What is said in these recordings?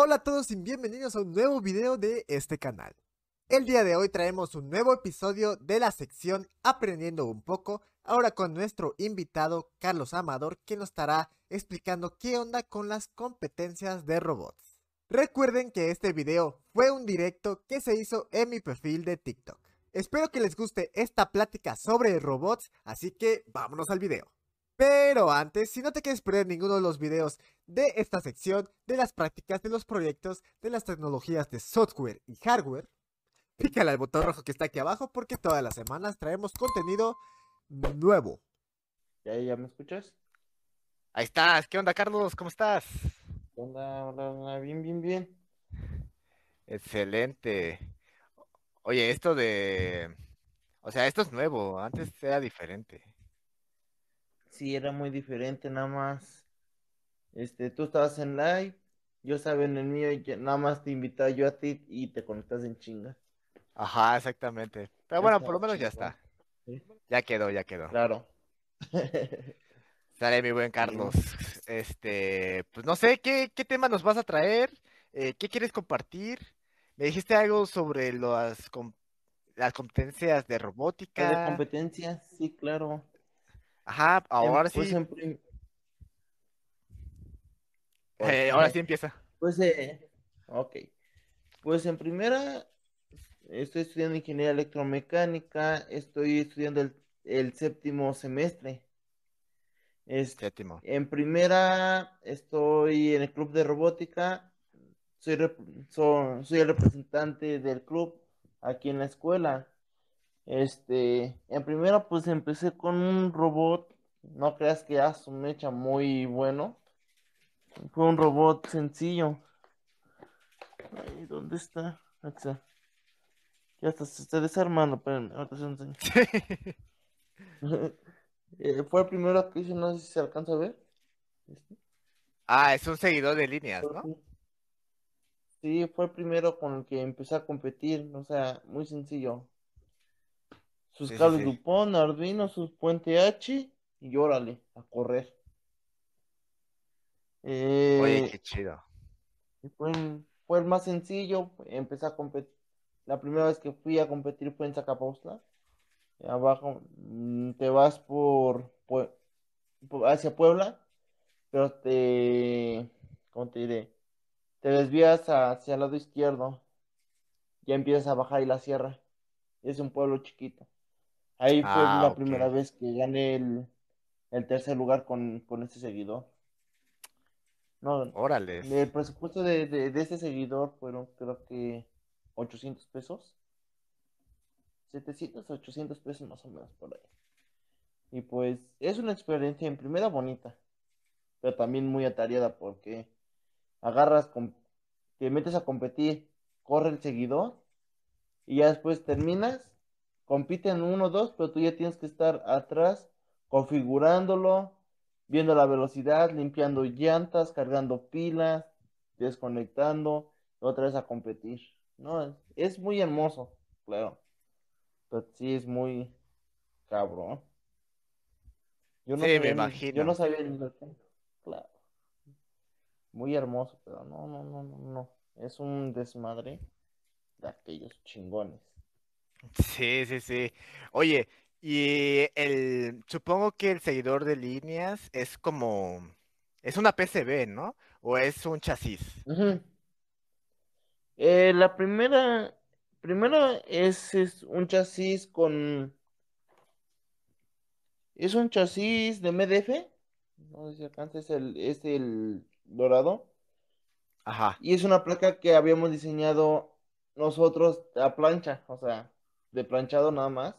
Hola a todos y bienvenidos a un nuevo video de este canal. El día de hoy traemos un nuevo episodio de la sección Aprendiendo un poco, ahora con nuestro invitado Carlos Amador que nos estará explicando qué onda con las competencias de robots. Recuerden que este video fue un directo que se hizo en mi perfil de TikTok. Espero que les guste esta plática sobre robots, así que vámonos al video. Pero antes, si no te quieres perder ninguno de los videos de esta sección, de las prácticas, de los proyectos, de las tecnologías de software y hardware, pícale al botón rojo que está aquí abajo porque todas las semanas traemos contenido nuevo. ¿Ya, ya me escuchas? Ahí estás, ¿qué onda Carlos? ¿Cómo estás? ¿Qué onda? Hola, hola, bien, bien, bien. Excelente. Oye, esto de... O sea, esto es nuevo, antes era diferente. Sí, era muy diferente, nada más. Este, tú estabas en live, yo estaba en el mío y nada más te invitaba yo a ti y te conectas en chinga. Ajá, exactamente. Pero bueno, por lo menos ya está. Sí, Ya quedó, ya quedó. claro. Sale mi buen Carlos. Este, pues no sé, ¿qué, qué tema nos vas a traer? Eh, ¿qué quieres compartir? Me dijiste algo sobre las, com- las competencias de ¿La de robótica. competencia? Sí, claro. Ajá, Em, ahora pues sí, en eh, ahora sí empieza. Pues, eh, ok. Pues en primera, estoy estudiando ingeniería electromecánica, estoy estudiando el, el séptimo semestre. Es- Séptimo. en primera, estoy en el club de robótica, soy, rep- so- soy el representante del club aquí en la escuela. Este, en primera, pues empecé con un robot, no creas que es un mecha muy bueno, fue un robot sencillo. Ay, ¿dónde está? Ya está, se está desarmando, espérenme, ahorita se enseño. Eh, fue el primero que hice, no sé si se alcanza a ver. Este. Ah, es un seguidor de líneas, ¿no? Sí, fue el primero con el que empecé a competir, o sea, muy sencillo. Sus Sí, cables sí. Dupont, Arduino, sus puente H y órale, a correr. Oye, Eh, qué chido. fue, el- fue el más sencillo, empecé a competir. La primera vez que fui a competir fue en Zacapaustla. Abajo, mm, te vas por- hacia Puebla, pero te, ¿cómo te diré? Te desvías hacia el lado izquierdo, ya empiezas a bajar y la sierra. Es un pueblo chiquito. Ahí fue Ah, la primera vez que gané el, el tercer lugar con, con este seguidor. No, Órales. el presupuesto de, de, de este seguidor fueron creo que 800 pesos. 700, 800 pesos más o menos por ahí. Y pues es una experiencia en primera bonita, pero también muy atareada porque agarras, te metes a competir, corre el seguidor y ya después terminas, compiten uno o dos, pero tú ya tienes que estar atrás configurándolo, viendo la velocidad, limpiando llantas, cargando pilas, desconectando, otra vez a competir. No, es, muy hermoso, claro, pero sí es muy cabrón. Yo no Sí, me sabía yo imagino. no sabía que, claro, muy hermoso, pero no, no, no, no, no, es un desmadre de aquellos chingones. Sí, sí, sí. Oye, y el, supongo que el seguidor de líneas es como, es una PCB, ¿no? O es un chasis. Ujú. Eh, la primera, primero es, es un chasis con, es un chasis de MDF, no sé si alcanza, es el, es el dorado, Ajá. y es una placa que habíamos diseñado nosotros a plancha, o sea, de planchado nada más,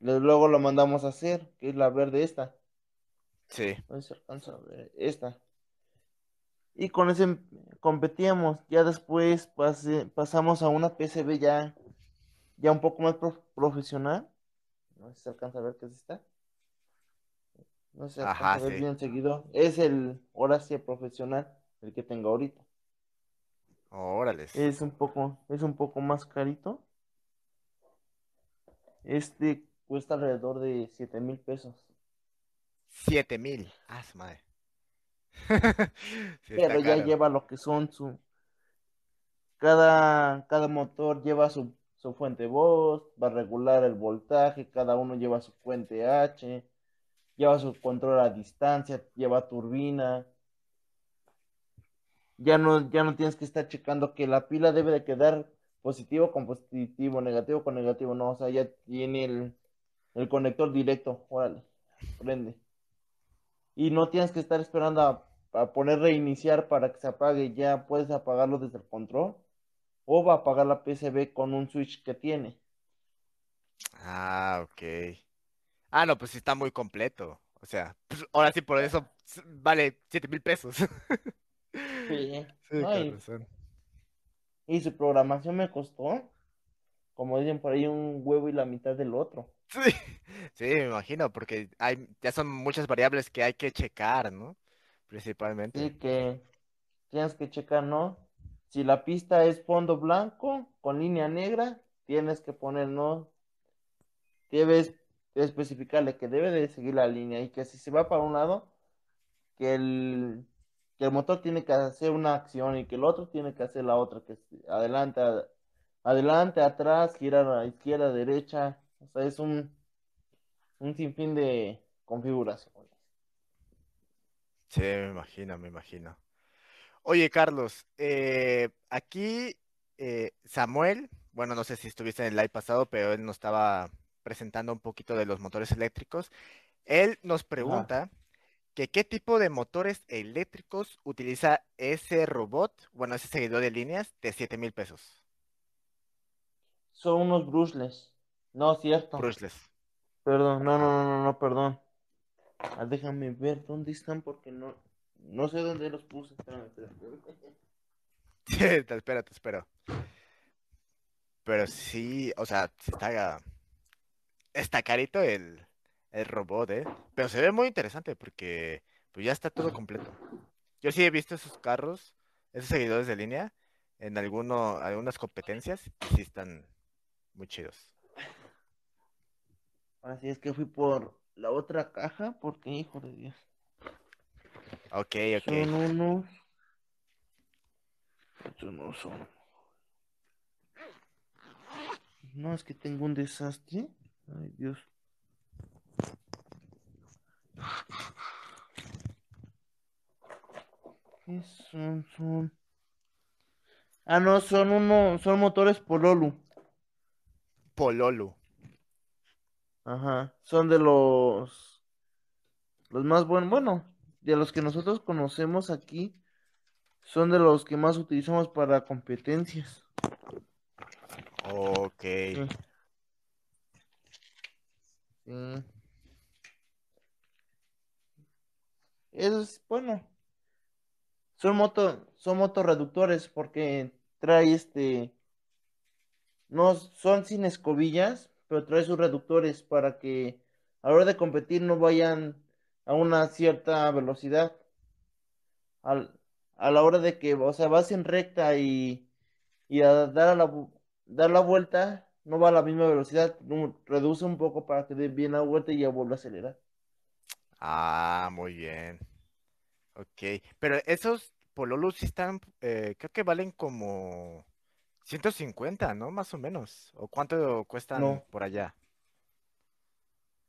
luego lo mandamos a hacer, que es la verde esta, Sí. no si alcanza a ver, esta. Y con ese competíamos. Ya después pasé- pasamos a una PCB ya, ya un poco más prof- profesional. No sé si se alcanza a ver qué es esta. No se alcanza Ajá, a ver sí. bien seguido. Es el el profesional, el que tengo ahorita. Órales. Es un poco, es un poco más carito. Este cuesta alrededor de 7 mil pesos. Siete mil. Ah, su madre. Sí, Pero ya caro. lleva lo que son su, cada, cada motor lleva su, su fuente voz, va a regular el voltaje, cada uno lleva su fuente H, lleva su control a distancia, lleva turbina. Ya no, ya no tienes que estar checando que la pila debe de quedar positivo con positivo, negativo con negativo, no, o sea, ya tiene el, el conector directo, órale, prende. Y no tienes que estar esperando a, a, poner reiniciar para que se apague, ya puedes apagarlo desde el control o va a apagar la PCB con un switch que tiene. Ah, ok. Ah, no, pues sí está muy completo. O sea, pues ahora sí por eso vale 7 mil pesos. Sí, sí no, y, y su programación me costó, como dicen por ahí, un huevo y la mitad del otro. Sí, sí, me imagino, porque hay, ya son muchas variables que hay que checar, ¿no? Principalmente. Sí, que tienes que checar, ¿no? Si la pista es fondo blanco con línea negra, tienes que poner, ¿no? Debes especificarle que debe de seguir la línea y que si se va para un lado, que el, que el motor tiene que hacer una acción y que el otro tiene que hacer la otra, que adelante, adelante, atrás, girar a izquierda, derecha, o sea, es un, un sinfín de configuraciones. Sí, me imagino, me imagino. Oye, Carlos, eh, aquí eh, Samuel, bueno, no sé si estuviste en el live pasado, pero él nos estaba presentando un poquito de los motores eléctricos. Él nos pregunta que qué tipo de motores eléctricos utiliza ese robot, bueno, ese seguidor de líneas de 7 mil pesos. Son unos brushless. No, cierto. Brushless. Perdón, no, no, no, no, perdón. Ah, déjame ver dónde están porque no, no sé dónde los puse. Espérame, espérame. te espero, te espero. Pero sí, o sea, está, está carito el, el robot, ¿eh? Pero se ve muy interesante porque pues ya está todo completo. Yo sí he visto esos carros, esos seguidores de línea, en alguno, algunas competencias y sí están muy chidos. Así es que fui por la otra caja porque, hijo de Dios. Ok, ok. Son unos. Estos no son. No, es que tengo un desastre. Ay, Dios. ¿Qué son? Son. Ah, no, son uno, son motores Pololu. Pololu. Ajá. Son de los. Los más buenos. Bueno, de los que nosotros conocemos aquí. Son de los que más utilizamos para competencias. Ok. Sí. sí. Es bueno. Son moto, son motorreductores porque trae este. No son sin escobillas, pero trae sus reductores para que a la hora de competir no vayan a una cierta velocidad. a la hora de que, o sea, vas en recta y, y a dar, la, dar la vuelta, no va a la misma velocidad, reduce un poco para que dé bien la vuelta y ya vuelva a acelerar. Ah, muy bien. Ok, pero esos Pololus sí están, eh, creo que valen como 150, ¿no? Más o menos. ¿O cuánto cuestan por allá?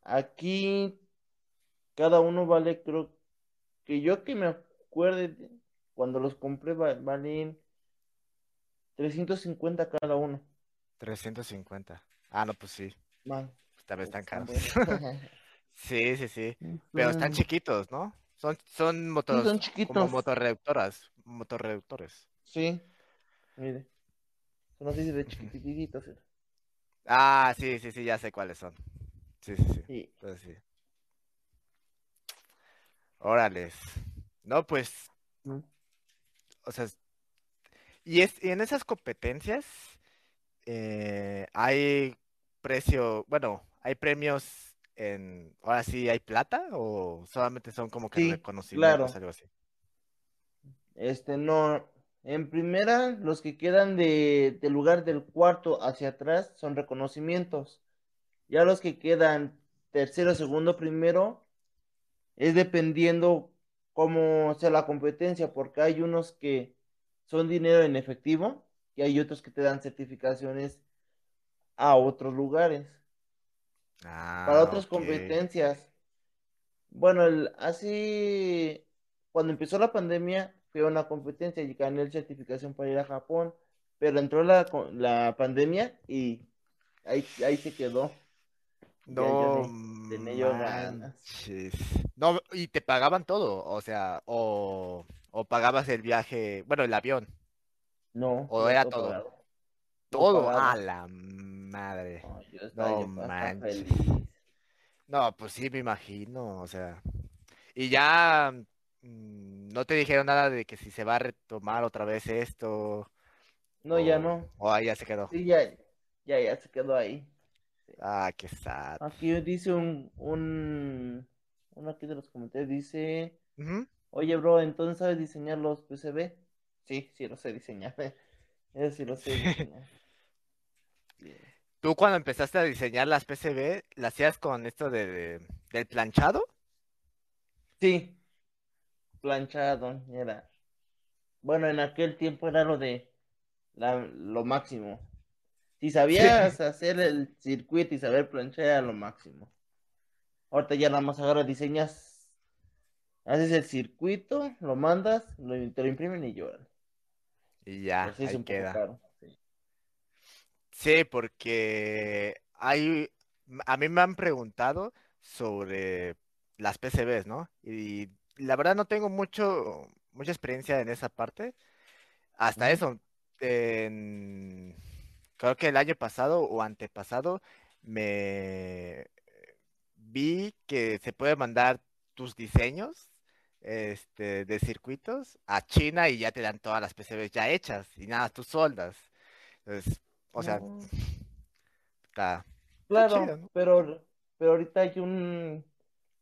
Aquí cada uno vale, creo que yo que me acuerde, cuando los compré valen 350 cada uno. 350. Ah, no, pues sí. Mal. Tal vez están caros. sí, sí, sí. Pero están chiquitos, ¿no? Son, son motores son chiquitos. como motorreductoras, motorreductores. Sí, mire. Son así de chiquititos. Ah, sí, sí, sí, ya sé cuáles son. Sí, sí, sí. sí. Entonces, sí. Órales. No, pues. O sea. Y, es, y en esas competencias eh, hay precio, bueno, hay premios ahora sí hay plata o solamente son como que reconocimientos, algo así? Este, no, en primera, los que quedan de, del lugar del cuarto hacia atrás son reconocimientos. Ya los que quedan tercero, segundo, primero, es dependiendo cómo sea la competencia, porque hay unos que son dinero en efectivo, y hay otros que te dan certificaciones a otros lugares. Para Ah, otras competencias. Bueno, el, así, cuando empezó la pandemia, fue una competencia y gané la certificación para ir a Japón, pero entró la, la pandemia y ahí, ahí se quedó. No tenía yo ganas. No, y te pagaban todo, o sea, o, o pagabas el viaje, bueno, el avión, No, o no era todo todo. No a la madre. No, yo No manches. feliz. No, pues sí, me imagino, o sea. Y ya mm, no te dijeron nada de que si se va a retomar otra vez esto, No, ya no. o ahí ya se quedó. Sí, ya, ya, ya se quedó ahí. Sí. Ah, qué sad. Aquí dice un, un, uno aquí de los comentarios dice, oye, bro, entonces sabes diseñar los PCB? Sí, sí lo sé diseñar. Eso sí lo sé diseñar. Sí. ¿Tú cuando empezaste a diseñar las PCB, las hacías con esto de, de- del planchado? Sí, planchado, era. Bueno, en aquel tiempo era lo de la, lo máximo. Si sabías hacer el circuito y saber planchar era lo máximo. Ahorita ya nada más agarras, diseñas, haces el circuito, lo mandas, lo, te lo imprimen y lloran. Y ya, Pero sí es ahí queda. Sí. Porque hay, a mí me han preguntado sobre las PCBs, ¿no? Y la verdad no tengo mucho, mucha experiencia en esa parte. Hasta eso, en- creo que el año pasado o antepasado me vi que se puede mandar tus diseños este, de circuitos a China y ya te dan todas las PCBs ya hechas y nada, tú soldas. Entonces, o sea, No, está, está claro, chido, ¿no? pero, pero ahorita hay un,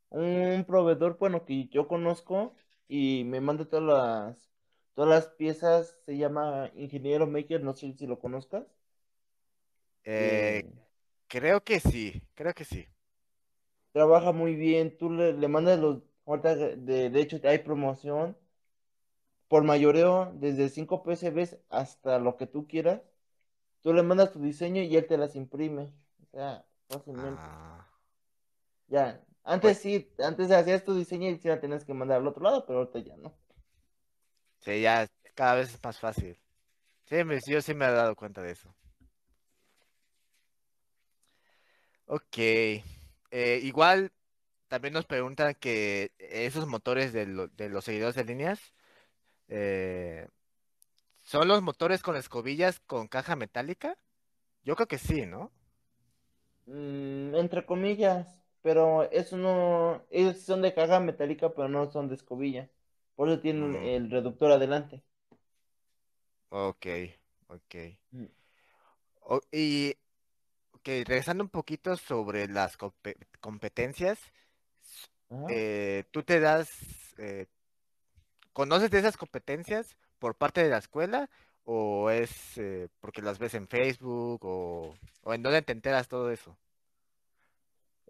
un proveedor, bueno, que yo conozco y me manda todas las, todas las piezas, se llama Ingeniero Maker, no sé si lo conozcas, Eh, que creo que sí, creo que sí. trabaja muy bien, tú le, le mandas los, ahorita de, de hecho hay promoción por mayoreo desde 5 PCBs hasta lo que tú quieras, tú le mandas tu diseño y él te las imprime, o sea, fácilmente. Ah, Ya, antes sí, antes hacías tu diseño y sí la tenías que mandar al otro lado, pero ahorita ya no. sí, ya cada vez es más fácil. Sí, me- yo sí me he dado cuenta de eso. Ok. Eh, igual también nos preguntan que esos motores de, lo- de los seguidores de líneas eh, ¿son los motores con escobillas con caja metálica? Yo creo que sí, ¿no? Mm, entre comillas, pero eso no, ellos son de caja metálica, pero no son de escobilla. Por eso tienen Mm, el reductor adelante. ok, ok. Mm. O- y ok, regresando un poquito sobre las compe- competencias, eh, ¿tú te das, eh, conoces de esas competencias por parte de la escuela o es eh, porque las ves en Facebook o, o en dónde te enteras todo eso?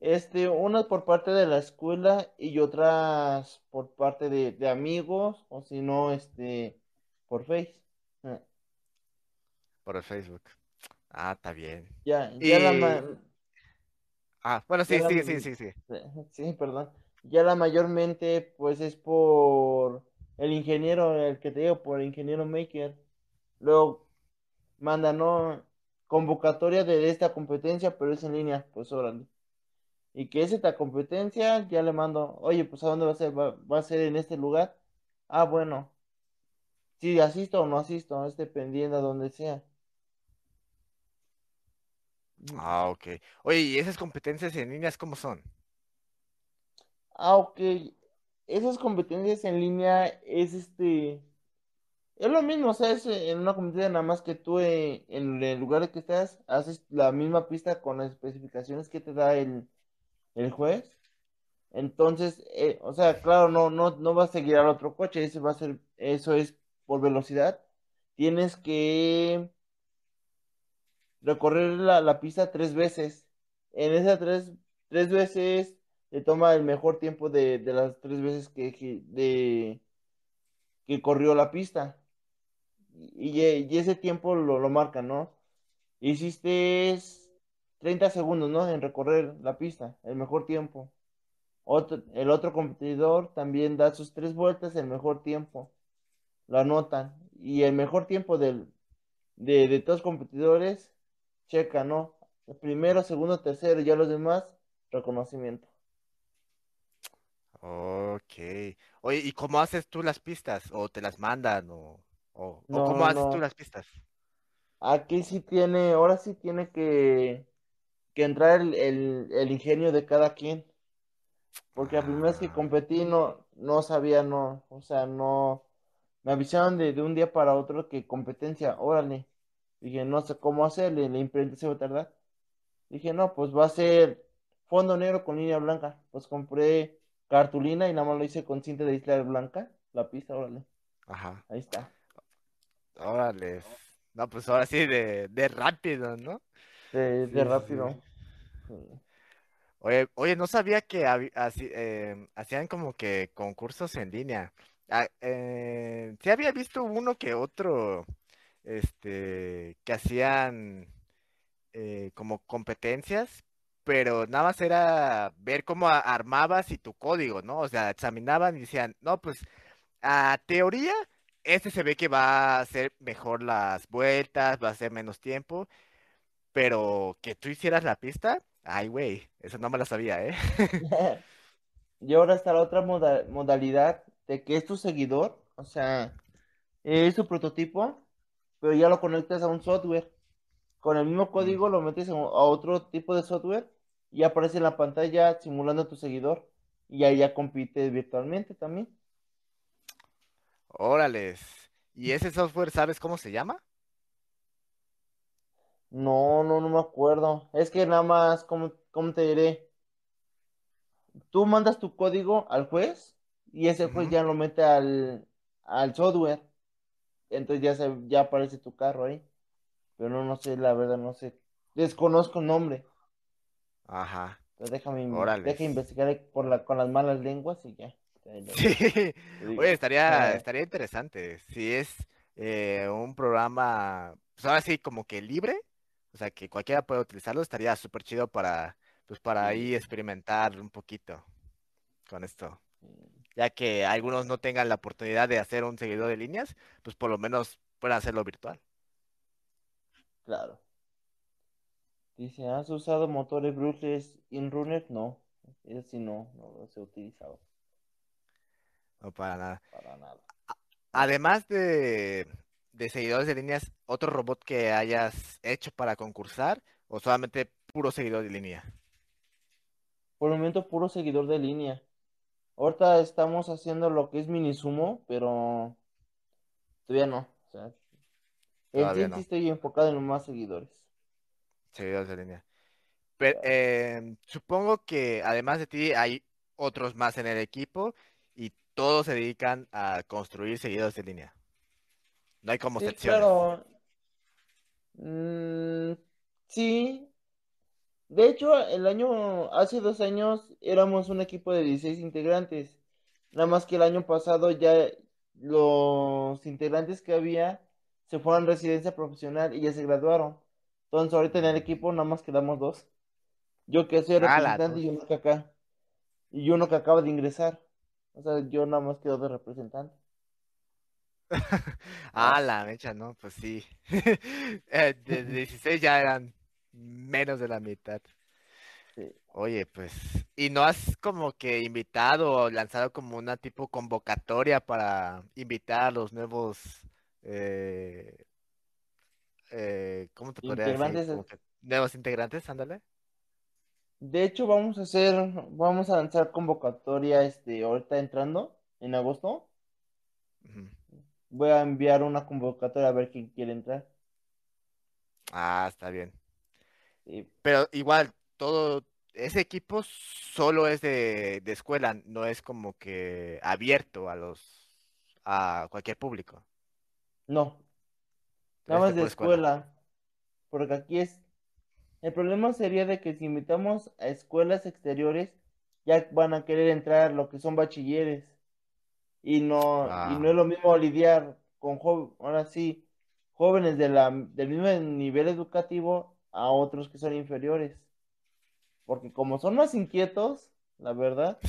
Este, unas por parte de la escuela y otras por parte de, de amigos, o si no, este, por Face. Ah, Por el Facebook. Ah, está bien. Ya, ya la ma- ah, bueno, sí, la, sí, sí, sí, sí. sí, perdón. Ya la mayormente, pues es por el ingeniero, el que te digo, por el ingeniero Maker. Luego manda, ¿no? Convocatoria de esta competencia, pero es en línea, pues órale. Y que es esta competencia, ya le mando, oye, pues ¿a dónde va a ser? ¿Va, va a ser en este lugar? Ah, bueno, si asisto o no asisto, es dependiendo a donde sea. Mm. Ah, ok. Oye, ¿y esas competencias en líneas cómo son? Ah, ok. Esas competencias en línea es este. Es lo mismo, o sea, es en una competencia nada más que tú eh, en el lugar que estás haces la misma pista con las especificaciones que te da el, el juez. Entonces, eh, o sea, claro, no, no, no vas a seguir al otro coche, ese va a ser, eso es por velocidad. Tienes que recorrer la, la pista tres veces. En esas tres, tres veces te toma el mejor tiempo de, de las tres veces que, de, que corrió la pista. y, ese tiempo lo, lo marcan, ¿no? Hiciste 30 segundos, ¿no? En recorrer la pista, el mejor tiempo. El otro competidor también da sus tres vueltas, el mejor tiempo. Lo anotan. Y el mejor tiempo del, de, de todos los competidores, checa, ¿no? El primero, segundo, tercero, ya los demás, reconocimiento. Ok. Oye, ¿y cómo haces tú las pistas? ¿O te las mandan? ¿O, o, cómo haces tú no. las pistas? Aquí sí tiene, ahora sí tiene que, que entrar el, el, el ingenio de cada quien. Porque la primera vez que Ah, competí no, no sabía, no, o sea, no, me avisaron de, de un día para otro que competencia, órale. Dije, no sé cómo hacerle, la imprenta se va a tardar. Dije, no, pues va a ser fondo negro con línea blanca. Pues compré cartulina y nada más lo hice con cinta de isla blanca, la pista, órale, ajá. ahí está. Órale. No, pues ahora sí, de, de rápido, ¿no? De, Sí, rápido. Sí. Oye, oye, no sabía que así, eh, hacían como que concursos en línea. Ah, eh, sí había visto uno que otro, este, que hacían eh, como competencias, pero nada más era ver cómo armabas y tu código, ¿no? O sea, examinaban y decían, no, pues a teoría, este se ve que va a hacer mejor las vueltas, va a hacer menos tiempo, pero que tú hicieras la pista, ay, güey, eso no me lo sabía, ¿eh? Y ahora está la otra moda- modalidad de que es tu seguidor, o sea, es tu prototipo, pero ya lo conectas a un software. Con el mismo Mm, código lo metes a otro tipo de software y aparece en la pantalla simulando a tu seguidor. Y ahí ya compite virtualmente también. Órales. ¿Y ese software sabes cómo se llama? No, no, no me acuerdo. Es que nada más, ¿cómo, cómo te diré? Tú mandas tu código al juez y ese juez ya lo mete al, al software. Entonces ya, se, ya aparece tu carro ahí. Pero no, no sé, la verdad, no sé. Desconozco el nombre. Ajá, Pero déjame, inve- órales. deja investigar por la, con las malas lenguas y ya. Sí, oye, estaría, estaría interesante. Si es eh, un programa, pues ahora sí, como que libre, o sea, que cualquiera puede utilizarlo, estaría súper chido para, pues para ahí experimentar un poquito con esto. Ya que algunos no tengan la oportunidad de hacer un seguidor de líneas, pues por lo menos puedan hacerlo virtual. claro. Dice, ¿has usado motores brushless InRunner? No, ese sí no, no los he utilizado No para nada. para nada. Además de, de seguidores de líneas, ¿otro robot que hayas hecho para concursar o solamente puro seguidor de línea? Por el momento, puro seguidor de línea. Ahorita estamos haciendo lo que es mini sumo, pero todavía no. O sea, en sí, Todavía en sí no, estoy enfocado en los más seguidores. Seguidores de línea. Pero, eh, supongo que además de ti hay otros más en el equipo y todos se dedican a construir seguidores de línea. No hay como Sí, secciones. claro. Mm, sí, De hecho, el año, hace dos años éramos un equipo de 16 integrantes. Nada más que el año pasado ya los integrantes que había se fueron a residencia profesional y ya se graduaron. Entonces ahorita en el equipo nada más quedamos dos. Yo que soy representante y uno que acá. Y uno que acaba de ingresar. O sea, yo nada más quedo de representante. Ah, la mecha, no, pues sí. Eh, De 16 ya eran menos de la mitad. Sí. Oye, pues, ¿y no has como que invitado o lanzado como una tipo convocatoria para invitar a los nuevos, eh, eh, ¿cómo te podría decir? Integrantes. Que nuevos integrantes, ándale. De hecho, vamos a hacer, vamos a lanzar convocatoria este, ahorita entrando en agosto. Voy a enviar una convocatoria a ver quién quiere entrar. Ah, está bien. Sí. Pero igual, todo, ese equipo solo es de, de escuela, no es como que abierto a los, a cualquier público. No, nada Es de más de escuela. escuela, porque aquí es, el problema sería de que si invitamos a escuelas exteriores, ya van a querer entrar lo que son bachilleres y no, y no Ah, es lo mismo lidiar con jóvenes, ahora sí, jóvenes de la, del mismo nivel educativo a otros que son inferiores. Porque como son más inquietos, la verdad,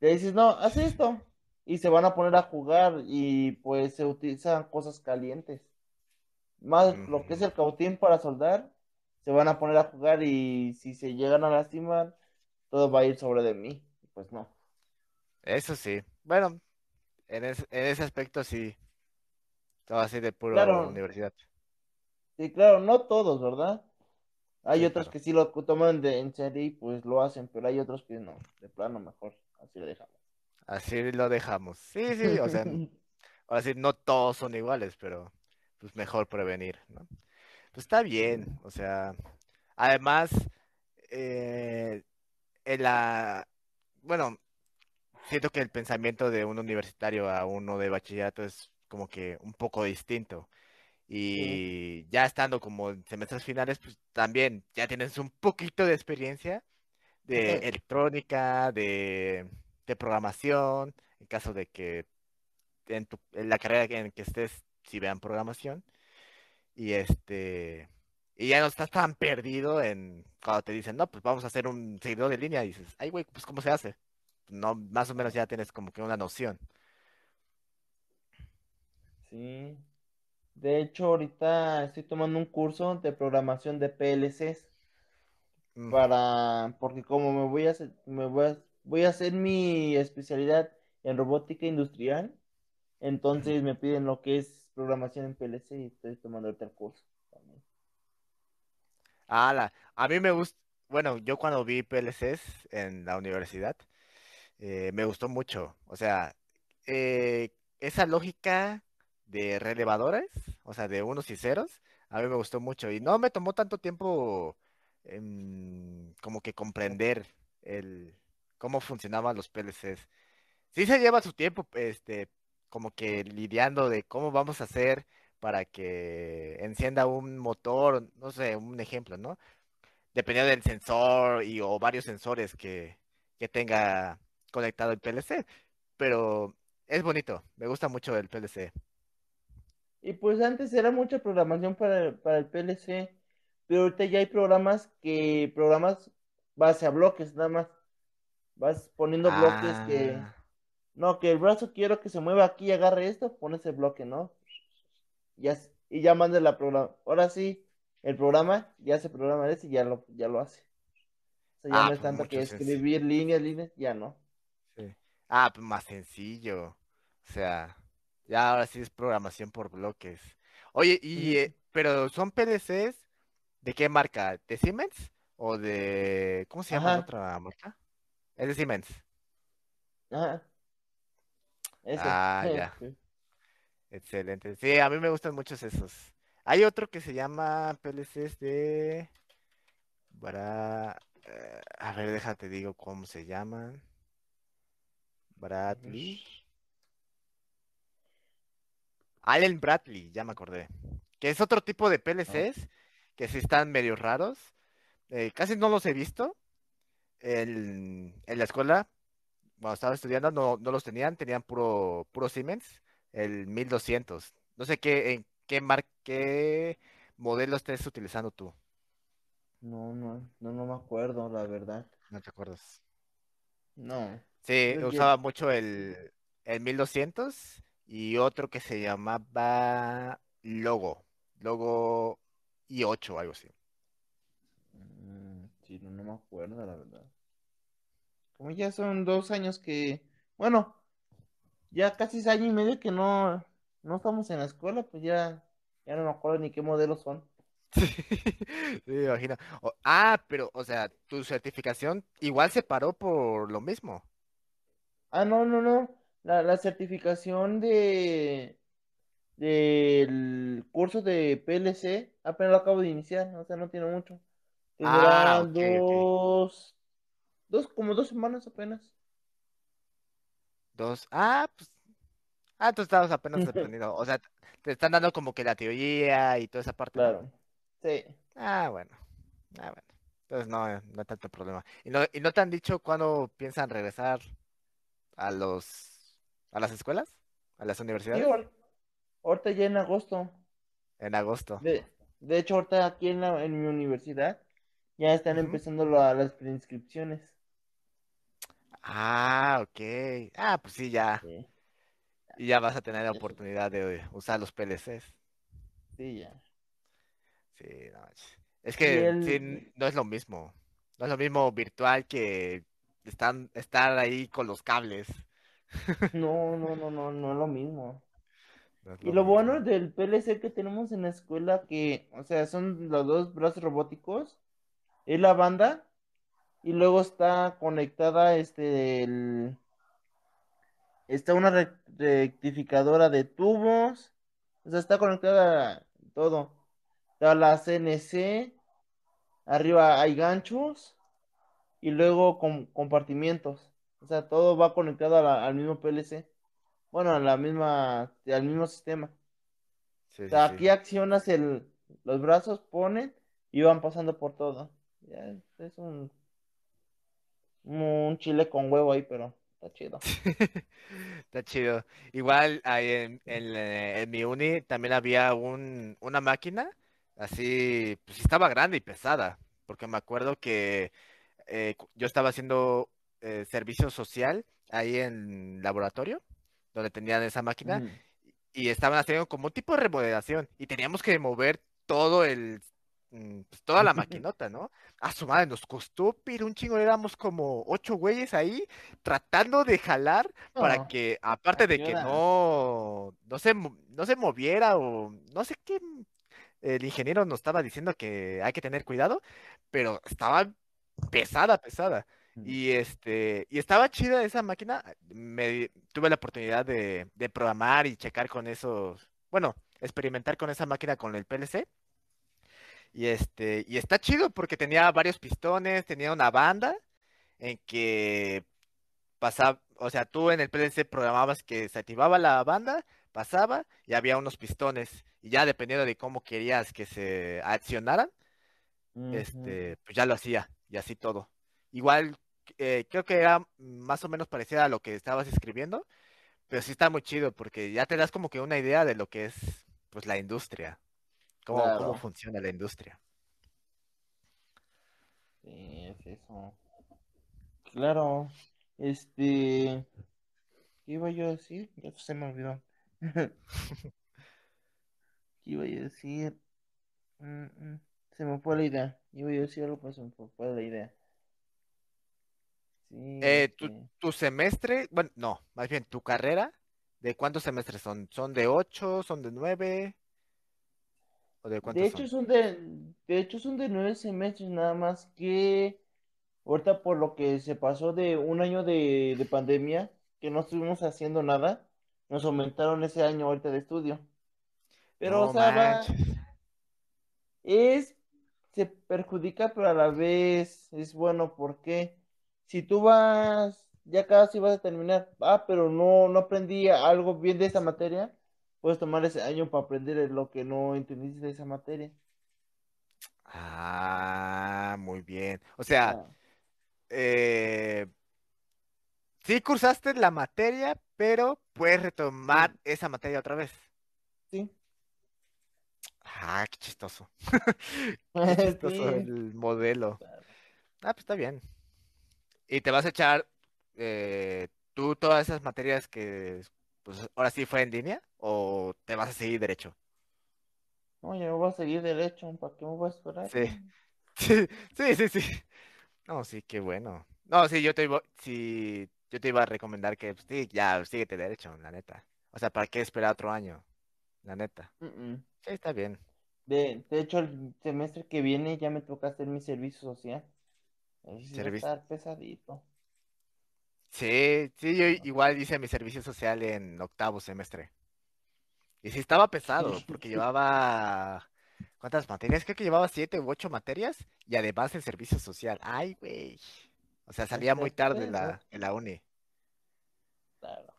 le dices, no, haz esto. Y se van a poner a jugar y pues se utilizan cosas calientes. Más lo que es el cautín para soldar, se van a poner a jugar y si se llegan a lastimar, todo va a ir sobre de mí. Pues no. Eso sí. Bueno, en, en ese aspecto sí. Todo así de pura Claro. universidad. Sí, claro, no todos, ¿verdad? Hay Sí, otros claro. que sí lo toman de, en serio y pues lo hacen, pero hay otros que no, de plano mejor, así lo dejamos. Así lo dejamos. Sí, sí, o sea, ahora sí, no todos son iguales, pero pues mejor prevenir, ¿no? Pues está bien, o sea, además, eh, en la, bueno, siento que el pensamiento de un universitario a uno de bachillerato es como que un poco distinto. Y ya estando como en semestres finales, pues también ya tienes un poquito de experiencia de electrónica, de, de programación, en caso de que en, tu, en la carrera en que estés, si vean programación, y este, y ya no estás tan perdido en cuando te dicen, no, pues vamos a hacer un seguidor de línea, y dices, ay, güey, pues ¿cómo se hace? No, más o menos ya tienes como que una noción. Sí. De hecho, ahorita estoy tomando un curso de programación de PLCs Mm. para, porque como me voy a hacer, me voy a, voy a hacer mi especialidad en robótica industrial, entonces me piden lo que es programación en PLC y estoy tomando el curso también. Ala, a mí me gusta, bueno, yo cuando vi PLCs en la universidad, eh, me gustó mucho. O sea, eh, esa lógica de relevadores, o sea, de unos y ceros, a mí me gustó mucho. Y no me tomó tanto tiempo em, como que comprender el cómo funcionaban los PLCs. Sí se lleva su tiempo, este, como que lidiando de cómo vamos a hacer para que encienda un motor, no sé, un ejemplo, ¿no? Dependiendo del sensor y o varios sensores que, que tenga conectado el PLC. Pero es bonito, me gusta mucho el PLC. Y pues antes era mucha programación para, el- para el PLC, pero ahorita ya hay programas que, programas base a bloques, nada más. Vas poniendo bloques que, Ah, no, que el brazo quiero que se mueva aquí y agarre esto, pones el bloque, ¿no? Ya, s- y ya manda la programa. Ahora sí, el programa ya se programa ese y ya lo, ya lo hace. O sea, ya ah, no es pues tanto que escribir líneas, líneas, ya no. Ah, pues más sencillo. O sea, ya ahora sí es programación por bloques. Oye, y eh, pero son PLCs ¿de qué marca? ¿De Siemens? ¿O de ¿cómo se llama la otra marca? Es de Siemens. ajá, Ah, ya. Excelente. Sí, a mí me gustan mucho esos. Hay otro que se llama PLCs de Bra... eh, a ver, déjate digo cómo se llaman. Bradley. Allen Bradley, ya me acordé. Que es otro tipo de Ah, PLCs que sí están medio raros. Eh, casi no los he visto en, en la escuela. Cuando estaba estudiando no, no los tenían, tenían puro, puro Siemens, el 1200. No sé qué, en qué mar, qué modelo estés utilizando tú. No, no, no, no me acuerdo, la verdad. No te acuerdas. No. Sí, usaba mucho el, el 1200 y otro que se llamaba Logo. Logo i8 algo así. Mm, sí, no, no me acuerdo, la verdad. Como ya son dos años que, bueno, ya casi es año y medio que no, no estamos en la escuela, pues ya, ya no me acuerdo ni qué modelos son. Sí, sí, me imagino. O- ah, pero, o sea, tu certificación igual se paró por lo mismo. Ah, no, no, no. La, la certificación de del curso de PLC apenas lo acabo de iniciar, o sea, no tiene mucho. Ah, Tendrá dos, dos, como dos semanas apenas. Dos. Ah, pues. Ah, tú estabas apenas aprendiendo. O sea, te están dando como que la teoría y toda esa parte, ¿no? Claro. Sí. Ah, bueno. Ah, bueno. Entonces no, no hay tanto problema. ¿Y no, y no te han dicho cuándo piensan regresar a los, a las escuelas? ¿A las Sí, universidades? ahor- ahorita ya en agosto. en agosto. De, de hecho, ahorita aquí en, la, en mi universidad ya están empezando la- las preinscripciones. Ah, ok. Ah, pues sí, ya. Sí, Y ya vas a tener la oportunidad de usar los PLCs. sí, ya. Sí, no. Es que el- sí, no es lo mismo. No es lo mismo virtual que están, estar ahí con los cables. No, no, no, no, no es lo mismo. No es Y lo bueno del PLC que tenemos en la escuela, que, o sea, son los dos brazos robóticos, es la banda, y luego está conectada, este, el, está una rec- rectificadora de tubos, o sea, está conectada todo. Está la CNC, arriba hay ganchos, y luego com- compartimientos. O sea, todo va conectado a la- al mismo PLC. Bueno, a la misma, al mismo sistema. Sí, O sí, sea, sí. aquí accionas el, los brazos, ponen y van pasando por todo. Ya, es un, un chile con huevo ahí, pero está chido. Está chido. Igual ahí en, en, eh, en mi uni también había un, una máquina, así, pues estaba grande y pesada, porque me acuerdo que eh, yo estaba haciendo eh, servicio social ahí en laboratorio, donde tenían esa máquina, Ujú. y estaban haciendo como un tipo de remodelación, y teníamos que mover todo el, mm, pues toda la maquinota, ¿no? A su madre, nos costó, pero un chingo, éramos como ocho güeyes ahí tratando de jalar para que, aparte de que no, no se, no se moviera o no sé qué, el ingeniero nos estaba diciendo que hay que tener cuidado, pero estaba pesada, pesada. Y este, y estaba chida esa máquina. Me tuve la oportunidad de, de programar y checar con esos, bueno, experimentar con esa máquina con el PLC. Y este, y está chido porque tenía varios pistones, tenía una banda en que pasaba, o sea, tú en el PLC programabas que se activaba la banda, pasaba y había unos pistones. Y ya dependiendo de cómo querías que se accionaran, este, pues ya lo hacía y así todo. Igual, eh, creo que era más o menos parecida a lo que estabas escribiendo, pero sí está muy chido porque ya te das como que una idea de lo que es, pues, la industria, cómo, cómo funciona la industria. Sí, es eso. Claro. Este, ¿qué iba yo a decir? Ya se me olvidó. ¿Qué iba yo a decir? Mm, mm, Se me fue la idea. Iba yo a decir algo, pero se me fue, fue la idea. Sí, Eh, tu, este. tu semestre, bueno, no, más bien tu carrera, ¿de cuántos semestres son? ¿Son de ocho? ¿Son de nueve? ¿O de hecho son? son de, de hecho son de nueve semestres nada más que ahorita por lo que se pasó de un año de, de pandemia, que no estuvimos haciendo nada, nos aumentaron ese año ahorita de estudio. Pero, o No sea, va, manches. es, se perjudica, pero a la vez es bueno porque si tú vas, ya casi vas a terminar, ah, pero no, no aprendí algo bien de esa materia, puedes tomar ese año para aprender lo que no entendiste de esa materia. Ah, muy bien. O sea, Ah, eh, sí cursaste la materia, pero puedes retomar sí, esa materia otra vez. sí, Ah, qué chistoso. Qué chistoso sí, el modelo. claro. Ah, pues está bien. ¿Y te vas a echar eh, tú todas esas materias que pues ahora sí fue en línea o te vas a seguir derecho? No, yo voy a seguir derecho, ¿para qué me voy a esperar? Sí, sí, sí, sí, sí. No, sí, qué bueno. No, sí, yo te iba, sí, yo te iba a recomendar que pues, sí, ya síguete derecho, la neta. O sea, ¿para qué esperar otro año? La neta. Mm, mm. Sí, está bien. De, de hecho, el semestre que viene ya me toca hacer mi servicio social. Va a estar pesadito. Sí, sí, yo igual hice mi servicio social en octavo semestre. Y sí estaba pesado, porque llevaba, ¿cuántas materias? Creo que llevaba siete u ocho materias y además el servicio social. Ay, güey. O sea, salía muy tarde de la, la uni. Claro.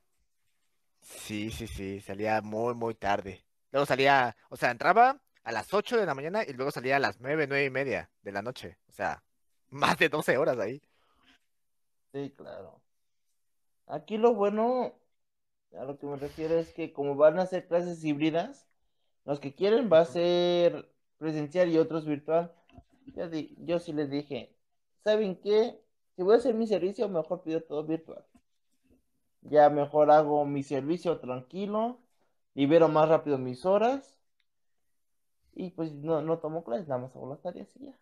Sí, sí, sí, salía muy, muy tarde. Luego salía, o sea, entraba a las 8 de la mañana y luego salía a las nueve, nueve y media de la noche. O sea, más de 12 horas ahí. Sí, claro. Aquí lo bueno, a lo que me refiero es que como van a ser clases híbridas, Los que quieren va a ser presencial y otros virtual. Yo, di- yo sí les dije, ¿saben qué? Si voy a hacer mi servicio, mejor pido todo virtual. Ya mejor hago mi servicio tranquilo, libero más rápido mis horas y pues no, no tomo clases, nada más hago las tareas y ya.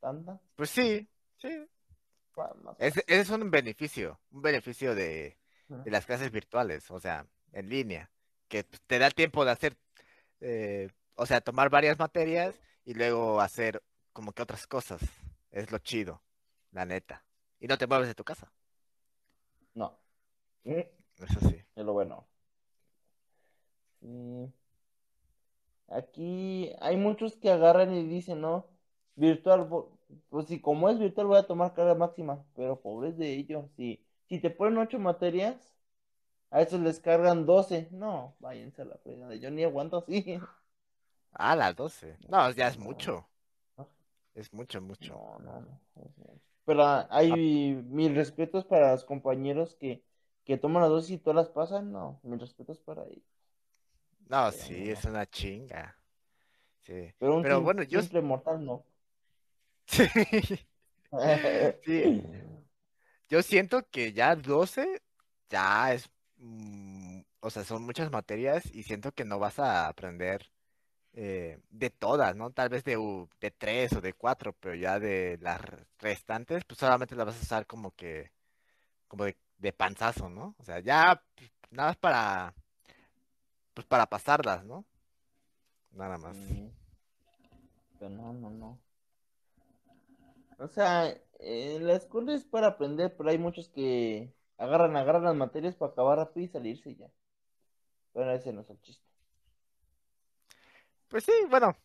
Tanta, Pues sí, sí. ese es un beneficio, un beneficio de. De las clases virtuales, o sea, en línea, que pues, te da tiempo de hacer, eh, o sea, tomar varias materias y luego hacer como que otras cosas. Es lo chido, la neta. Y no te mueves de tu casa, No. Mm, eso sí. Es lo bueno. Sí. Aquí hay muchos que agarran y dicen, no, virtual, pues si como es virtual voy a tomar carga máxima, pero pobres de ellos, si, si te ponen ocho materias, a esos les cargan 12, no, váyanse a la fregada, yo ni aguanto así. Ah, las 12. No, ya es mucho, es mucho, mucho. no, no, no. Pero ah, hay mis respetos para los compañeros que, que toman las dosis y todas las pasan, no, mis respetos para ellos. No, Pero sí, no, es una chinga. Sí. Pero un Pero sim- bueno, yo simple mortal no. sí, sí, yo siento que ya 12 ya es, mm, o sea, son muchas materias y siento que no vas a aprender eh, de todas, ¿no? Tal vez de, de tres o de cuatro, pero ya de las re- restantes, pues solamente las vas a usar como que, como de, de panzazo, ¿no? O sea, ya pues, nada más para, pues para pasarlas, ¿no? Nada más. Pero no, no, no. O sea, eh, la escuela es para aprender, pero hay muchos que agarran, agarran las materias para acabar rápido y salirse ya. Pero ese no es el chiste. Pues sí, bueno,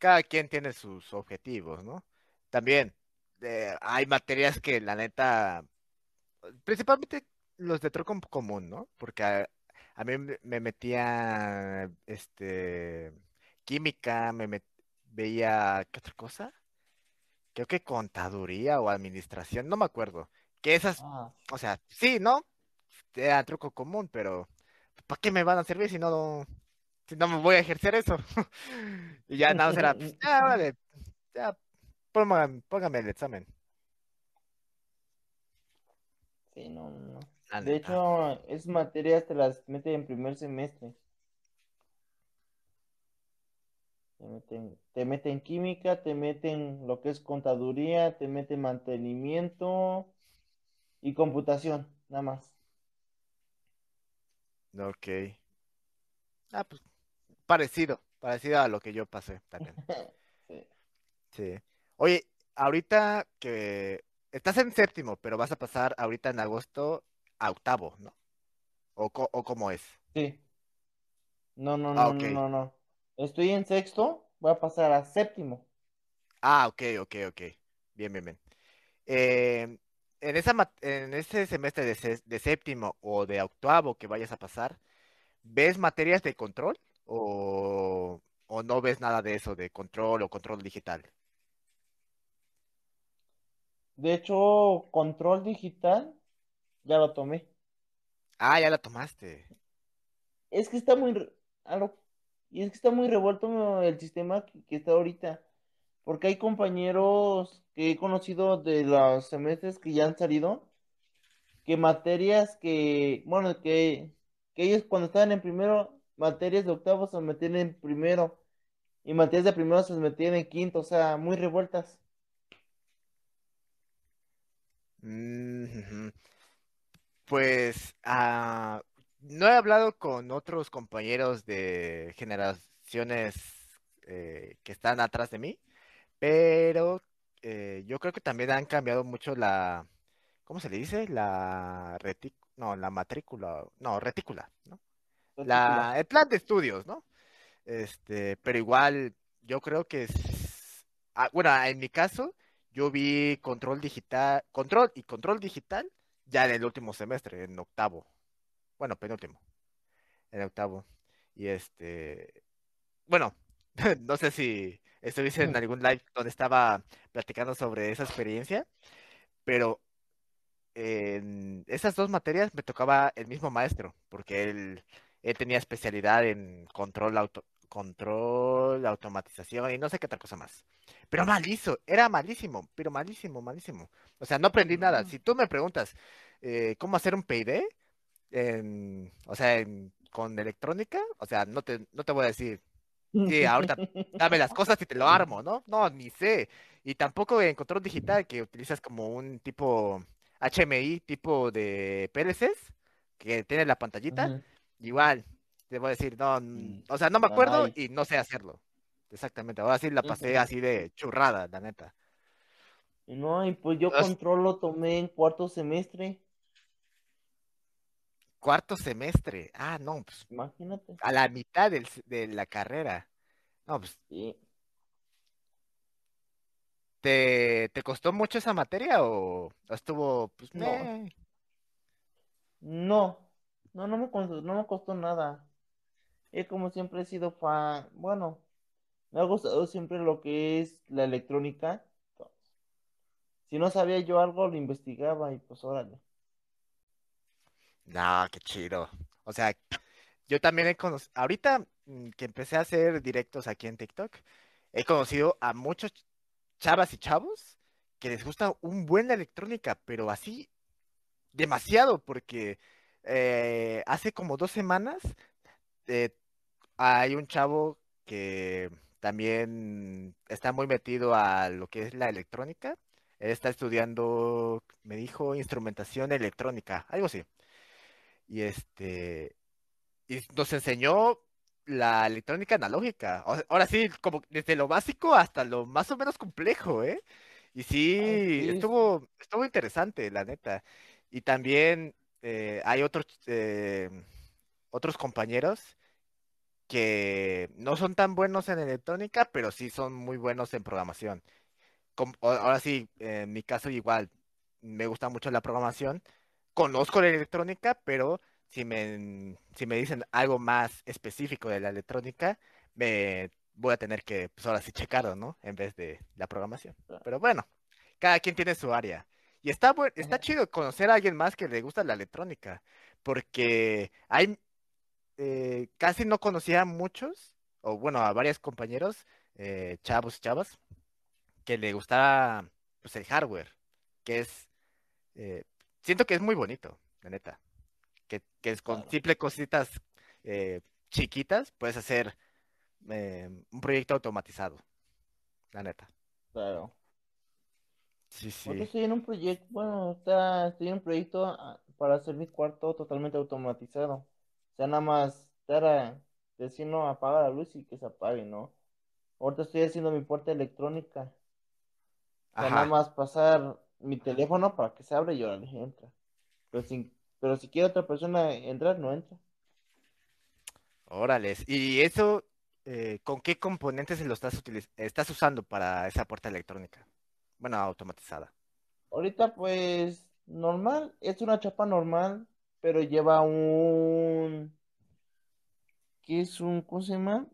cada quien tiene sus objetivos, ¿no? También eh, hay materias que la neta, principalmente los de tronco común, ¿no? Porque a, a mí me me metía, este, química, me veía, ¿qué otra cosa? Creo que contaduría o administración, no me acuerdo. Que esas, Ah, o sea, sí, ¿no? Era tronco común, pero ¿para qué me van a servir si no, si no me voy a ejercer eso? Y ya nada más era, pues, ya, vale, ya, póngame, póngame el examen. sí, no, no, De hecho, esas materias te las meten en primer semestre. Te meten, te meten química, te meten lo que es contaduría, te meten mantenimiento y computación, nada más. Ok. Ah, pues parecido, parecido a lo que yo pasé también. Sí. Sí. Oye, ahorita que estás en séptimo, pero vas a pasar ahorita en agosto a octavo, ¿no? ¿O, co- o cómo es? Sí. No, no, Ah, no, no, no, no. Estoy en sexto, voy a pasar a séptimo. Ah, ok, ok, ok. Bien, bien, bien. Eh, en esa, en ese semestre de, sé- de séptimo o de octavo que vayas a pasar, ¿ves materias de control o, o no ves nada de eso de control o control digital? De hecho, control digital ya lo tomé. Ah, ya la tomaste. Es que está muy, a lo- y es que está muy revuelto el sistema que, está ahorita. Porque hay compañeros que he conocido de los semestres que ya han salido, que materias que, bueno, que, que ellos cuando estaban en primero, materias de octavo se metían en primero, y materias de primero se metían en quinto, o sea, muy revueltas. Mm. Pues ah, no he hablado con otros compañeros de generaciones eh, que están atrás de mí, pero eh, yo creo que también han cambiado mucho la, ¿cómo se le dice? La reti- no, la matrícula, no, retícula, ¿no? Retícula. La, el plan de estudios, ¿no? Este, pero igual yo creo que es, ah, bueno, en mi caso, yo vi control digital, control y control digital ya en el último semestre, en octavo, bueno, penúltimo, en octavo. Y este, bueno, no sé si estuviste en algún live donde estaba platicando sobre esa experiencia, pero en esas dos materias me tocaba el mismo maestro, porque él, él tenía especialidad en control auto, control, automatización y no sé qué otra cosa más. Pero malísimo, era malísimo, pero malísimo, malísimo. O sea, no aprendí nada. Mm. Si tú me preguntas eh, cómo hacer un PID, en- o sea, en- con electrónica, o sea, no te, no te voy a decir, sí, ahorita dame las cosas y te lo armo, ¿no? No, ni sé. Y tampoco en control digital que utilizas como un tipo HMI, tipo de PLCs, que tiene la pantallita. Igual, te voy a decir, no, Mm, o sea, no me acuerdo y no sé hacerlo. Exactamente, ahora sí la pasé así de churrada, la neta. No, y pues yo control lo tomé en cuarto semestre, Cuarto semestre, ah, no, pues imagínate. a la mitad del de la carrera. No, pues, Sí. ¿te, te costó mucho esa materia o estuvo, pues, No. No, no, no me costó, no me costó nada. Y como siempre he sido fan, bueno, me ha gustado siempre lo que es la electrónica. Entonces, si no sabía yo algo, lo investigaba y pues órale. No, qué chido. O sea, yo también he conocido, ahorita mm, que empecé a hacer directos aquí en TikTok, he conocido a muchos ch- chavas y chavos que les gusta un buen electrónica, pero así demasiado, porque eh, hace como dos semanas eh, hay un chavo que también está muy metido a lo que es la electrónica. Él está estudiando, me dijo, instrumentación electrónica, algo así. Y este, y nos enseñó la electrónica analógica. Ahora sí, como desde lo básico hasta lo más o menos complejo, ¿eh? Y sí, estuvo, estuvo interesante, la neta. Y también eh, hay otros, eh, otros compañeros que no son tan buenos en electrónica, pero sí son muy buenos en programación. Com- o- ahora sí, en mi caso igual, me gusta mucho la programación. Conozco la electrónica, pero si me, si me dicen algo más específico de la electrónica, me voy a tener que, pues ahora sí, checarlo, ¿no? En vez de la programación. Pero bueno, cada quien tiene su área. Y está, está chido conocer a alguien más que le gusta la electrónica, porque hay, eh, casi no conocía a muchos, o bueno, a varios compañeros, eh, chavos y chavas, que le gustaba pues el hardware, que es, eh, siento que es muy bonito, la neta, que, que es con Claro. simples cositas eh, chiquitas puedes hacer eh, un proyecto automatizado, la neta. Claro. Sí, Ahorita sí. estoy en un proyecto, bueno, está, estoy en un proyecto ah, para hacer mi cuarto totalmente automatizado. O sea, nada más estar a decir no, apaga la luz y que se apague, ¿no? Ahorita estoy haciendo mi puerta electrónica. O sea, nada más pasar mi teléfono para que se abra y órale, entra. Pero si, pero si quiere otra persona entrar, no entra. Órales. ¿Y eso, eh, con qué componentes lo estás estás usando para esa puerta electrónica? Bueno, automatizada. Ahorita, pues, normal, es una chapa normal, pero lleva un, ¿qué es un, ¿cómo se llama?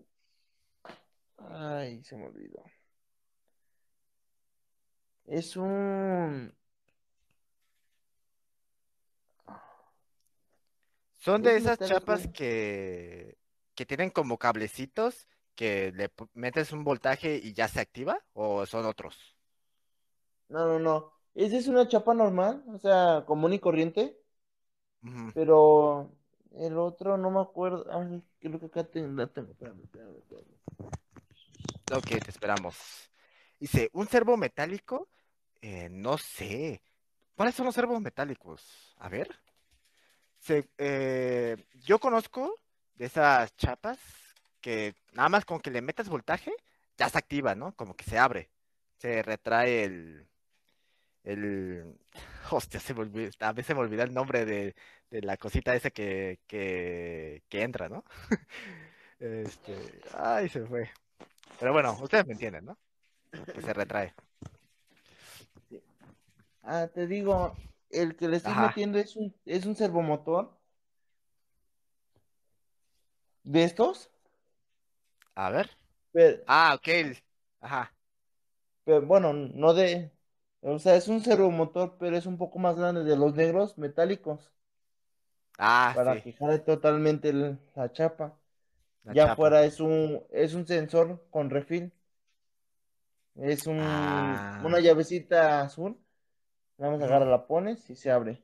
Ay, se me olvidó. Es un, Son de es esas chapas que, que tienen como cablecitos que le metes un voltaje y ya se activa, ¿o son otros? No, no, no. Esa es una chapa normal, o sea, común y corriente, pero el otro no me acuerdo. Ay, creo que acá tengo, espérame, espérame, espérame. Ok, te esperamos. Dice, ¿un servo metálico? Eh, no sé. ¿Cuáles son los servos metálicos? A ver. Se- eh, yo conozco de esas chapas que nada más con que le metas voltaje, ya se activa, ¿no? Como que se abre. Se retrae el, el... Hostia, se me a veces me olvida el nombre de, de la cosita esa que, que, que entra, ¿no? Este... Ay, se fue. Pero bueno, ustedes me entienden, ¿no? Que se retrae. Ah, te digo, el que le estoy Ajá. metiendo es un, es un servomotor de estos, A ver. pero, Ah, ok. Ajá. pero bueno, no de, o sea, es un servomotor, pero es un poco más grande de los negros metálicos, Ah, para sí. que jale totalmente el- la chapa. La ya chapa. afuera es un, es un sensor con refil. Es un, Ah. una llavecita azul. Nada más agarra, la pones y se abre.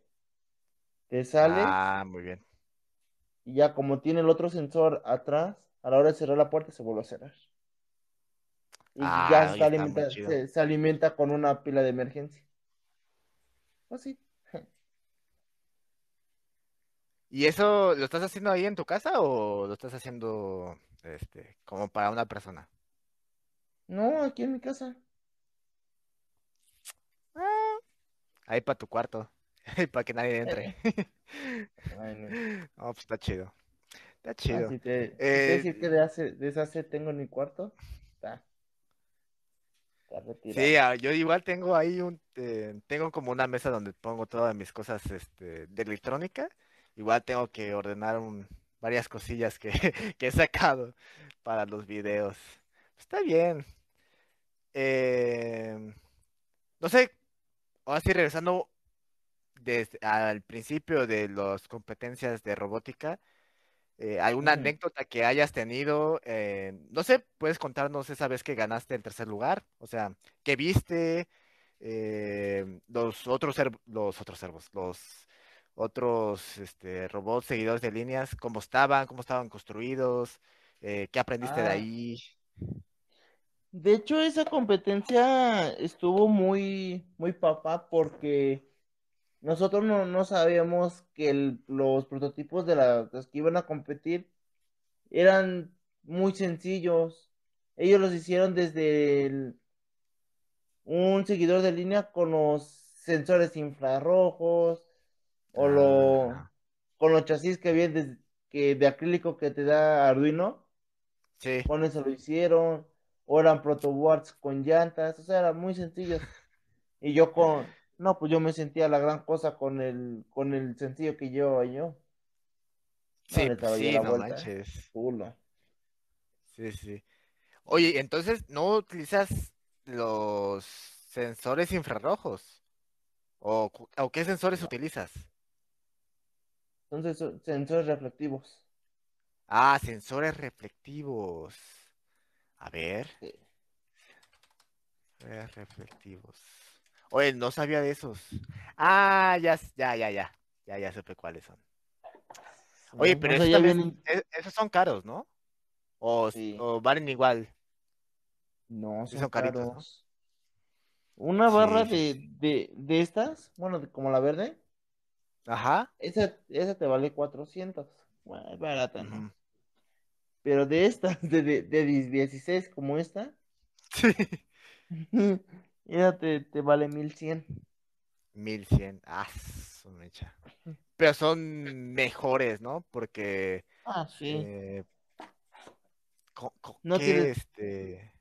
Te sales Ah, muy bien. y ya como tiene el otro sensor atrás, a la hora de cerrar la puerta se vuelve a cerrar. Y Ah, ya se alimenta, se, se alimenta con una pila de emergencia. Así. ¿Y eso lo estás haciendo ahí en tu casa o lo estás haciendo este como para una persona? No, aquí en mi casa. Ahí para tu cuarto, para que nadie entre. Ay, no. No, pues está chido. Está Ah, chido. si te, si te Eh, decir que de hace, deshace tengo en mi cuarto, está, está retirado. Sí, ah, yo igual tengo ahí un, eh, tengo como una mesa donde pongo todas mis cosas este, de electrónica. Igual tengo que ordenar un- varias cosillas que, que he sacado para los videos. Está bien. Eh, no sé, ahora sí regresando desde al principio de las competencias de robótica, eh, ¿alguna anécdota que hayas tenido? eh, no sé, puedes contarnos esa vez que ganaste el tercer lugar, o sea, ¿qué viste? Eh, los otros los otros servos, los otros este, robots seguidores de líneas, ¿cómo estaban? ¿Cómo estaban construidos? Eh, ¿qué aprendiste de Ah, ahí? De hecho, esa competencia estuvo muy, muy papá porque nosotros no, no sabíamos que el- los prototipos de la- los que iban a competir eran muy sencillos. Ellos los hicieron desde el- un seguidor de línea con los sensores infrarrojos o lo, Ah, con los chasis que vienen des- que de acrílico que te da Arduino, sí, con eso lo hicieron, o eran protoboards con llantas, o sea, eran muy sencillos. Y yo con, no, pues yo me sentía la gran cosa con el, con el sencillo que llevaba yo. No sí, pues yo sí, la no vuelta, manches. culo. Sí, sí. Oye, entonces, ¿no utilizas los sensores infrarrojos? ¿O, o qué sensores No. utilizas? Entonces, sensores reflectivos. Ah, sensores reflectivos. A ver, eh, reflectivos. Oye, no sabía de esos. Ah, ya, ya, ya, ya. Ya, ya supe cuáles son. Oye, pero esos también, esos son caros, ¿no? O, sí, o valen igual. no, son son caritos, ¿no? caros. Una barra Sí, de, de, de estas, bueno, como la verde, Ajá. esa, esa te vale 400. Bueno, es barata, ¿no? Pero de estas, de, de, de 16 como esta, Sí. esa te, te vale 1100. 1100. Ah, su mecha. Pero son mejores, ¿no? Porque, Ah, sí. eh, No ¿qué tienes, este?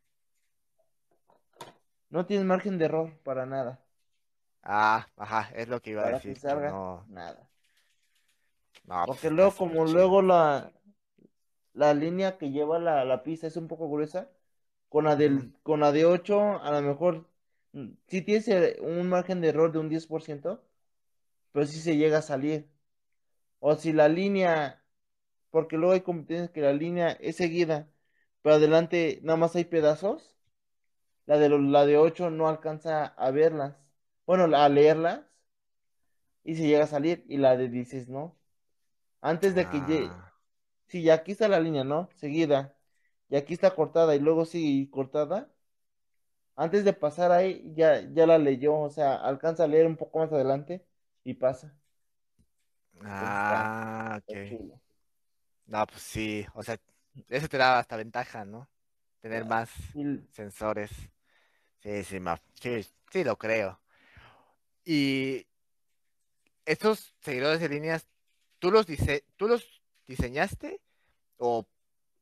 no tienes margen de error para nada. Ah, ajá, es lo que iba a Para decir, que salga, no, nada. no, pues Porque luego, como luego la, la línea que lleva la, la pista es un poco gruesa, con la del, con la de 8, a lo mejor si tienes eh, un margen de error de un 10%, pero sí se llega a salir. O si la línea, porque luego hay competencias que la línea es seguida, pero adelante nada más hay pedazos, la de, la de 8 no alcanza a verlas, bueno, a leerlas, y se llega a salir, y la de 16 no. Antes de que llegue, Ah, si ya aquí está la línea, ¿no? Seguida, y aquí está cortada, y luego sigue cortada, antes de pasar ahí, ya, ya la leyó, o sea, alcanza a leer un poco más adelante, y pasa. Entonces ah, está ok. No, pues sí, o sea, eso te da hasta ventaja, ¿no? Tener Claro. más Y sensores. Sí, sí, ma- sí, sí lo creo. Y estos seguidores de líneas, ¿tú los dise- tú los diseñaste o,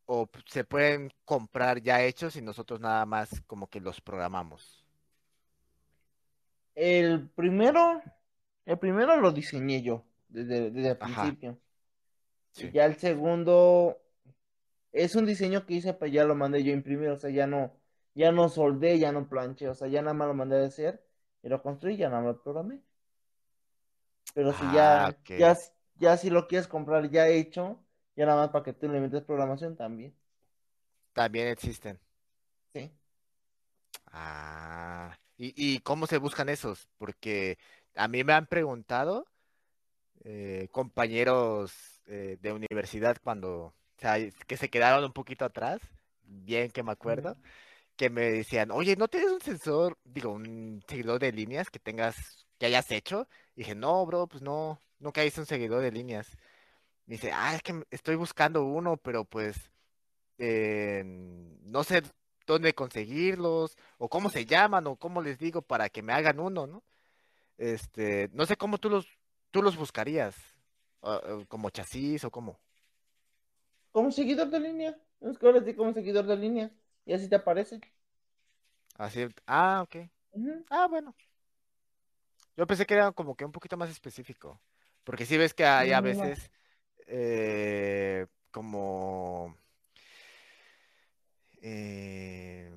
o se pueden comprar ya hechos y nosotros nada más como que los programamos? el primero, el primero lo diseñé yo, desde, desde el Ajá, principio. Y ya el segundo es un diseño que hice, pues ya lo mandé yo a imprimir, o sea, ya no, ya no soldé, ya no planché, o sea, ya nada más lo mandé a hacer y lo construí, ya nada más lo programé. Pero si Ah, ya, ya, ok. ya si lo quieres comprar ya hecho, ya nada más para que tú le metas programación también. También existen. Sí. Ah, ¿y, y cómo se buscan esos? Porque a mí me han preguntado eh, compañeros eh, de universidad cuando, o sea, que se quedaron un poquito atrás, bien que me acuerdo, que me decían, oye, ¿no tienes un sensor, digo, un seguidor de líneas que tengas, que hayas hecho? Y dije, no, bro, pues no, nunca hice un seguidor de líneas. Me dice, ah, es que estoy buscando uno, pero pues eh, no sé dónde conseguirlos, o cómo se llaman, o cómo les digo para que me hagan uno, ¿no? Este, no sé cómo tú los, tú los buscarías, ah, ah, como chasis o cómo. Como seguidor de línea. Es que ahora sí como seguidor de línea. Y así te aparece. Así, ah, ok. Ah, bueno. Yo pensé que era como que un poquito más específico, porque si ves que hay a veces eh, como eh,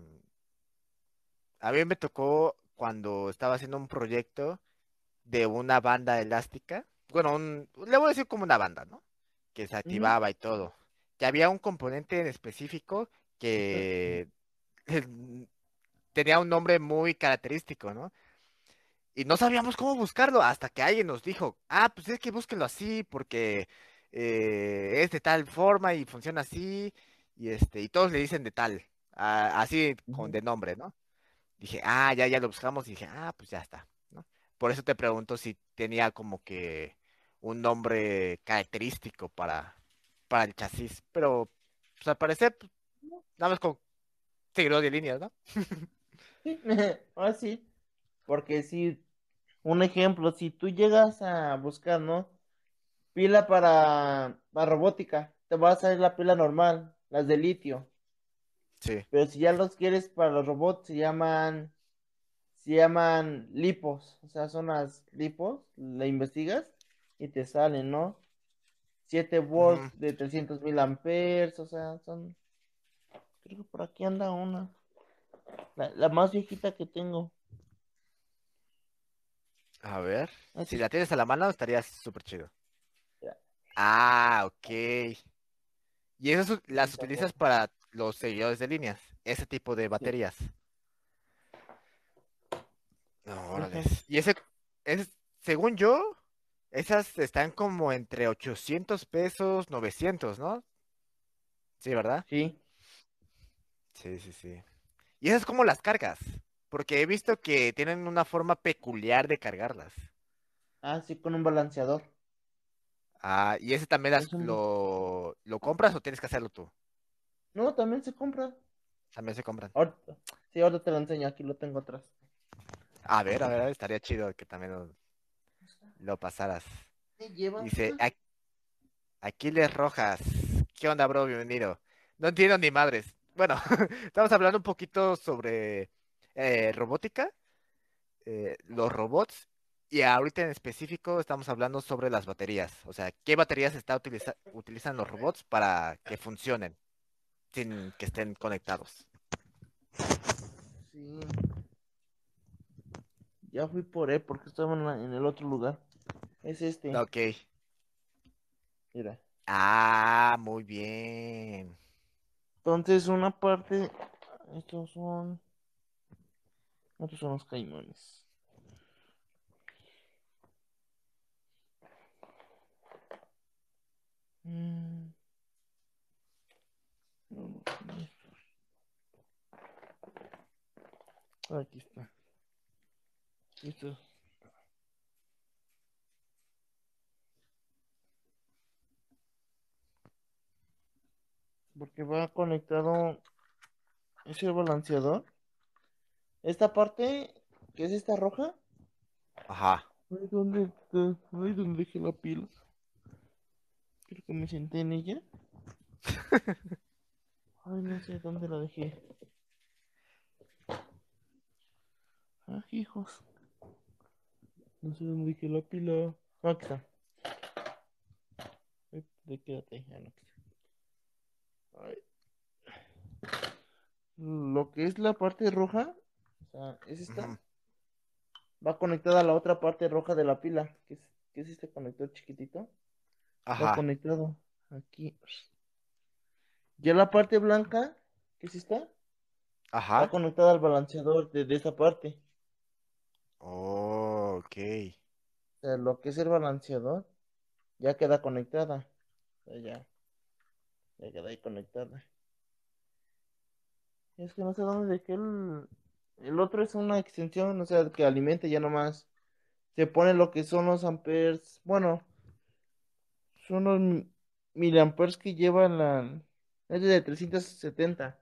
a mí me tocó cuando estaba haciendo un proyecto de una banda elástica, bueno, un, le voy a decir como una banda, ¿no? Que se activaba y todo. Que había un componente en específico que tenía un nombre muy característico, ¿no? Y no sabíamos cómo buscarlo hasta que alguien nos dijo, ah, pues es que búsquelo así porque eh, es de tal forma y funciona así y este y todos le dicen de tal, así con de nombre, ¿no? Dije, ah, ya, ya lo buscamos y dije, ah, pues ya está, ¿no? Por eso te pregunto si tenía como que un nombre característico para, para el chasis, pero pues al parecer pues, nada más con seguidor de líneas, ¿no? Sí. Ahora sí. Porque si, un ejemplo, si tú llegas a buscar, ¿no? Pila para la robótica, te va a salir la pila normal, las de litio. Sí. Pero si ya los quieres para los robots, se llaman, se llaman lipos. O sea, son las lipos, la investigas y te salen, ¿no? 7 Ujú. volts de 300 mil amperes, o sea, son, creo que por aquí anda una, la, la más viejita que tengo. A ver, si la tienes a la mano estaría súper chido. Ah, ok. Y esas las utilizas para los seguidores de líneas, ese tipo de sí. baterías. No. Y ese, es, según yo, esas están como entre 800 pesos, 900, ¿no? Sí, ¿verdad? Sí, Sí, sí, sí. ¿Y esas cómo las cargas? Porque he visto que tienen una forma peculiar de cargarlas. así con un balanceador. Ah, ¿y ese también las, Es un... lo, lo compras o tienes que hacerlo tú? No, también se compra. También se compran. Ahorita, sí, ahora te lo enseño, aquí lo tengo atrás. A ver, a ver, estaría chido que también lo, lo pasaras. Dice, "Ac- Aquiles Rojas. ¿Qué onda, bro? Bienvenido. No entiendo ni madres. Bueno, estamos hablando un poquito sobre eh, robótica, eh, los robots, y ahorita en específico estamos hablando sobre las baterías. O sea, ¿qué baterías está utiliza- utilizan los robots para que funcionen sin que estén conectados? Sí. Ya fui por él porque estaba en, el otro lugar. Es este. Ok. Mira. Ah, muy bien. Entonces, una parte. Estos son. Estos son los caimanes. Mm. No, no, no. Aquí está. Listo. Porque va conectado. Es el balanceador. Esta parte, que es esta roja. Ajá. ¿dónde está? Ay, ¿dónde dejé la pila? Creo que me senté en ella. Ay, no sé dónde la dejé. Ah, hijos. No sé dónde dejé la pila. Ah, aquí está. Ay, quédate. Ah, no. Ay. Lo que es la parte roja, o sea, es esta, va conectada a la otra parte roja de la pila, que es, que es este conector chiquitito. Ajá. conectado. aquí. Ya la parte blanca, que sí está, Ajá. está conectada al balanceador de, de esa parte. Oh, ok. O sea, lo que es el balanceador ya queda conectada. O sea, ya, ya queda ahí conectada. Es que no sé dónde dejé el... El otro es una extensión, o sea, que alimente ya nomás. Se pone lo que son los amperes. Bueno, son los mi- miliamperes que lleva la... Es de 370.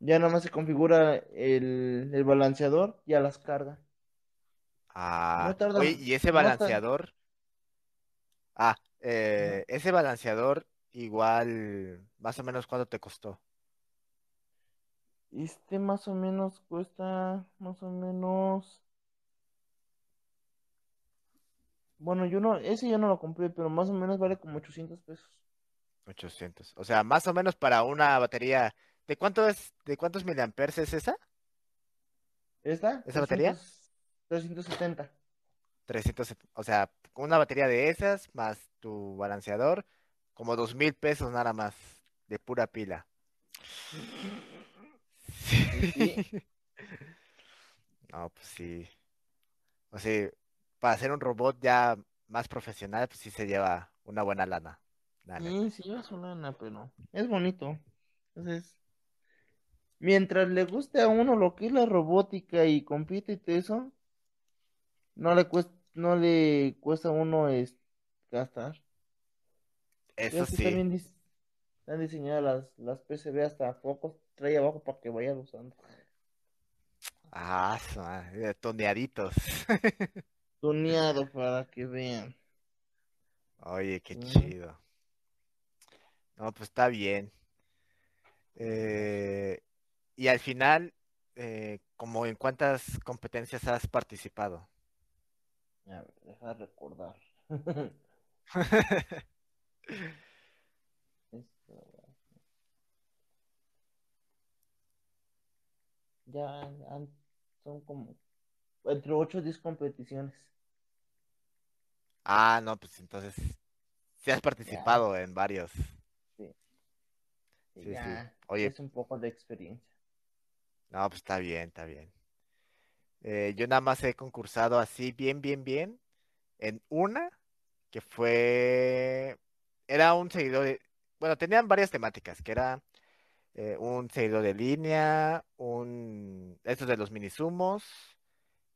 Ya nada más se configura el, el balanceador y a las carga. Ah, No tarda- oye, y ese no balanceador. Ah, eh, ese balanceador igual, más o menos cuánto te costó. Este más o menos cuesta, más o menos... Bueno, yo no, ese yo no lo compré, pero más o menos vale como 800 pesos. 800. O sea, más o menos para una batería. ¿De cuánto es, de cuántos miliamperes es esa? ¿Esta? ¿Esa batería? 300 370. 300, o sea, con una batería de esas más tu balanceador, como dos mil pesos nada más, de pura pila. Sí. No, pues sí. O sea, para hacer un robot ya más profesional, pues sí se lleva una buena lana. la neta. Sí, sí lleva su lana, pero es bonito. Entonces, mientras le guste a uno lo que es la robótica y compite y todo eso, no le cuesta, no le cuesta a uno es gastar. Eso sí. Dis- están diseñadas las, las PCB hasta focos trae abajo para que vayan usando. Ah, toneaditos. Tuneado para que vean. Oye, qué Sí. chido. No, pues está bien. Eh, y al final, eh, como en cuántas competencias has participado? A ver, deja de recordar. Ya han- son como entre 8 o 10 competiciones. Ah, no, pues entonces sí has participado en varios. Sí, Sí, sí. ya Oye. es un poco de experiencia. No, pues está bien, está bien. Eh, yo nada más he concursado así bien, bien, bien en una que fue, era un seguidor de, bueno, tenían varias temáticas, que era eh, un seguidor de línea, un, estos de los minisumos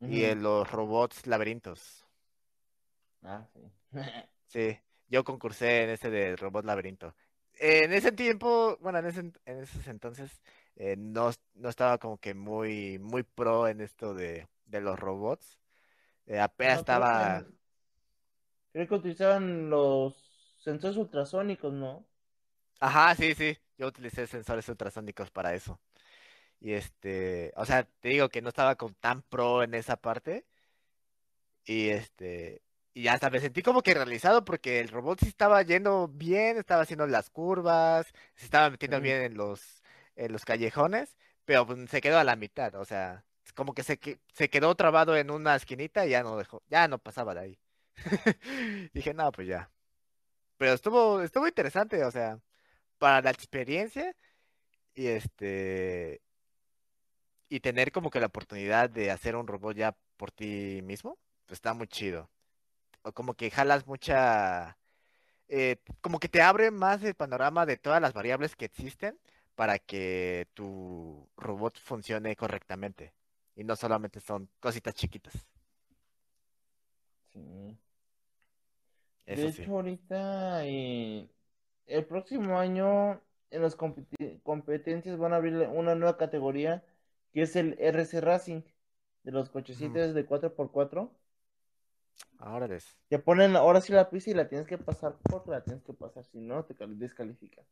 y el- los robots laberintos. Ah, sí. Sí, yo concursé en ese de robot laberinto. En ese tiempo, bueno, en ese, en esos entonces, eh, no, no estaba como que muy, muy pro en esto de, de los robots. Eh, apenas No, creo estaba, que, creo que utilizaban los sensores ultrasónicos, ¿no? ajá, sí, sí, yo utilicé sensores ultrasónicos para eso. Y este, o sea, te digo que no estaba como tan pro en esa parte. Y este, y hasta me sentí como que realizado porque el robot sí estaba yendo bien, estaba haciendo las curvas, se estaba metiendo Ujú. bien en los, en los callejones, pero pues, se quedó a la mitad, o sea, como que se, se quedó trabado en una esquinita y ya no dejó, ya no pasaba de ahí. Dije, no, pues ya. Pero estuvo, estuvo interesante, o sea, para la experiencia y este, y tener como que la oportunidad de hacer un robot ya por ti mismo, pues está muy chido. O como que jalas mucha, eh, como que te abre más el panorama de todas las variables que existen para que tu robot funcione correctamente. Y no solamente son cositas chiquitas. Sí. Eso De sí. hecho, ahorita, eh, el próximo año, en las competencias van a abrir una nueva categoría que es el RC Racing, de los cochecitos de 4x4. Ahora les. Te ponen ahora sí la pista y la tienes que pasar porque la tienes que pasar, si no, te cal- descalifican.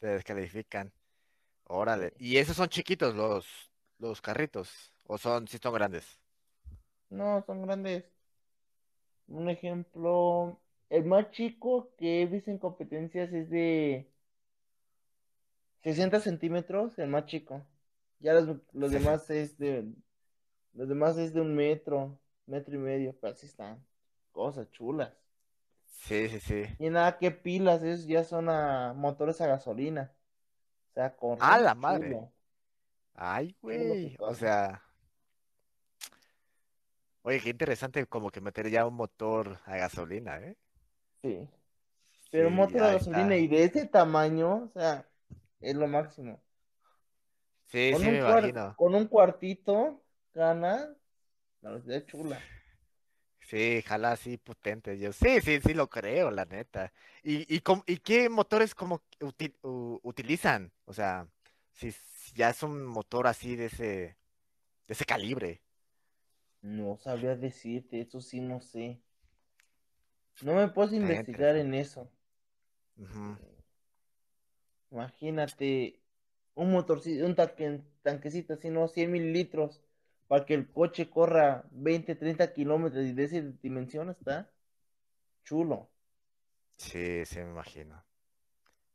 Te descalifican. Órale. Y esos son chiquitos los, los carritos. O son, sí son grandes. No, son grandes. Un ejemplo, el más chico que he visto en competencias es de 60 centímetros, el más chico. Ya los, los demás es de, los demás es de un metro, metro y medio, pero así están. Cosas chulas. Sí, sí, sí. Y nada que pilas, esos ya son a motores a gasolina. O sea, corre ¡A la madre! Ay, güey. O sea, oye, qué interesante como que meter ya un motor a gasolina, ¿eh? Sí. Pero un motor a gasolina está. y de ese tamaño, o sea, es lo máximo. Sí, Con sí, un me imagino. con un cuartito, gana, la velocidad chula. Sí, jala así potente. Yo, sí, sí, sí lo creo, la neta. ¿Y, y, cómo- y qué motores como u- utilizan? O sea, si, si ya es un motor así de ese, de ese calibre. No sabría decirte, eso sí no sé. No me puedo investigar en eso. Imagínate un motorcito, un tanque- tanquecito así, no, 100 mililitros, para que el coche corra 20, 30 kilómetros y de esa dimensión está chulo. Sí, sí, me imagino.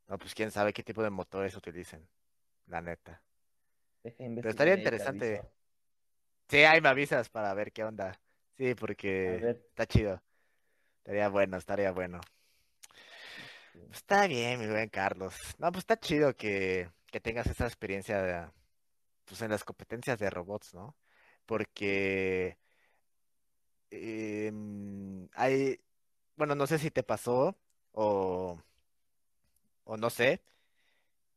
No, pues quién sabe qué tipo de motores utilicen, la neta. Pero estaría interesante. Sí, ahí me avisas para ver qué onda. Sí, porque está chido. Estaría bueno, estaría bueno. Pues está bien, mi buen Carlos. No, pues está chido que, que tengas esa experiencia de, pues, en las competencias de robots, ¿no? Porque em, hay, bueno, no sé si te pasó o, o no sé,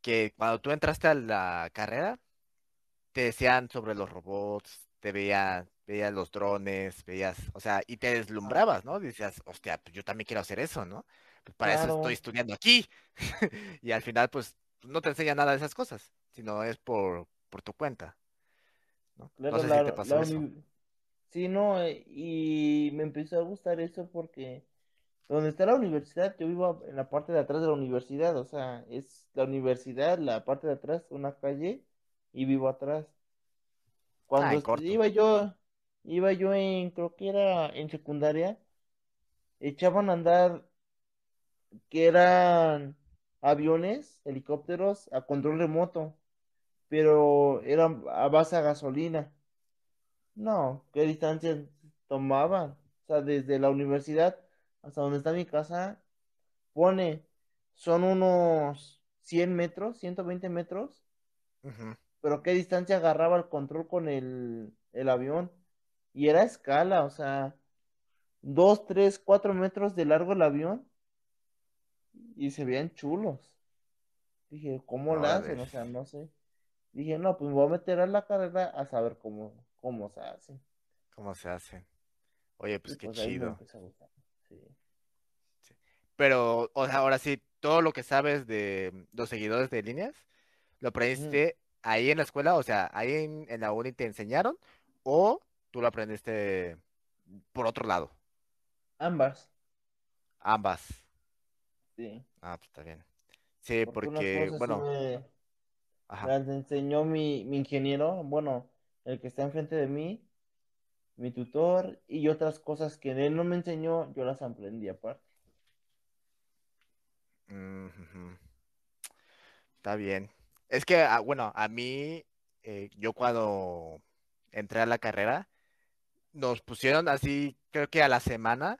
que cuando tú entraste a la carrera, te decían sobre los robots, te veían, veías los drones, veías, o sea, y te deslumbrabas, ¿no? Decías, hostia, pues yo también quiero hacer eso, ¿no? Pues para eso estoy estudiando aquí. Y al final, pues, no te enseña nada de esas cosas, sino es por, por tu cuenta, ¿no? No claro, sé si te pasó la eso. Sí, no, eh, y me empezó a gustar eso porque donde está la universidad, yo vivo en la parte de atrás de la universidad, o sea, es la universidad, la parte de atrás, una calle, y vivo atrás. Ah, Cuando corto. iba yo, iba yo en, creo que era en secundaria, echaban a andar que eran aviones, helicópteros a control remoto, pero eran a base a gasolina. No, ¿qué distancias tomaban? O sea, desde la universidad hasta donde está mi casa, pone, son unos 100 metros, 120 metros, pero ¿qué distancia agarraba el control con el, el avión? Y era a escala, o sea, 2 3 4 metros de largo el avión y se veían chulos. Dije, ¿cómo la hacen? O sea, no sé. Dije, no, pues me voy a meter a la carrera a saber cómo, cómo se hace. ¿cómo se hace? Oye, Y pues qué pues chido. Sí. Sí. Pero, o sea, ahora sí, todo lo que sabes de los seguidores de líneas, ¿lo aprendiste ahí en la escuela? O sea, ahí en, en la uni te enseñaron o tú lo aprendiste por otro lado, Ambas, ambas. Sí. Ah, pues está bien. Sí, Porque bueno, me, ajá. las enseñó mi, mi ingeniero, bueno, el que está enfrente de mí, mi tutor, y otras cosas que él no me enseñó, yo las aprendí aparte. Mm. Está bien. Es que, ah, bueno, a mí, eh, yo cuando entré a la carrera, nos pusieron así, creo que a la semana,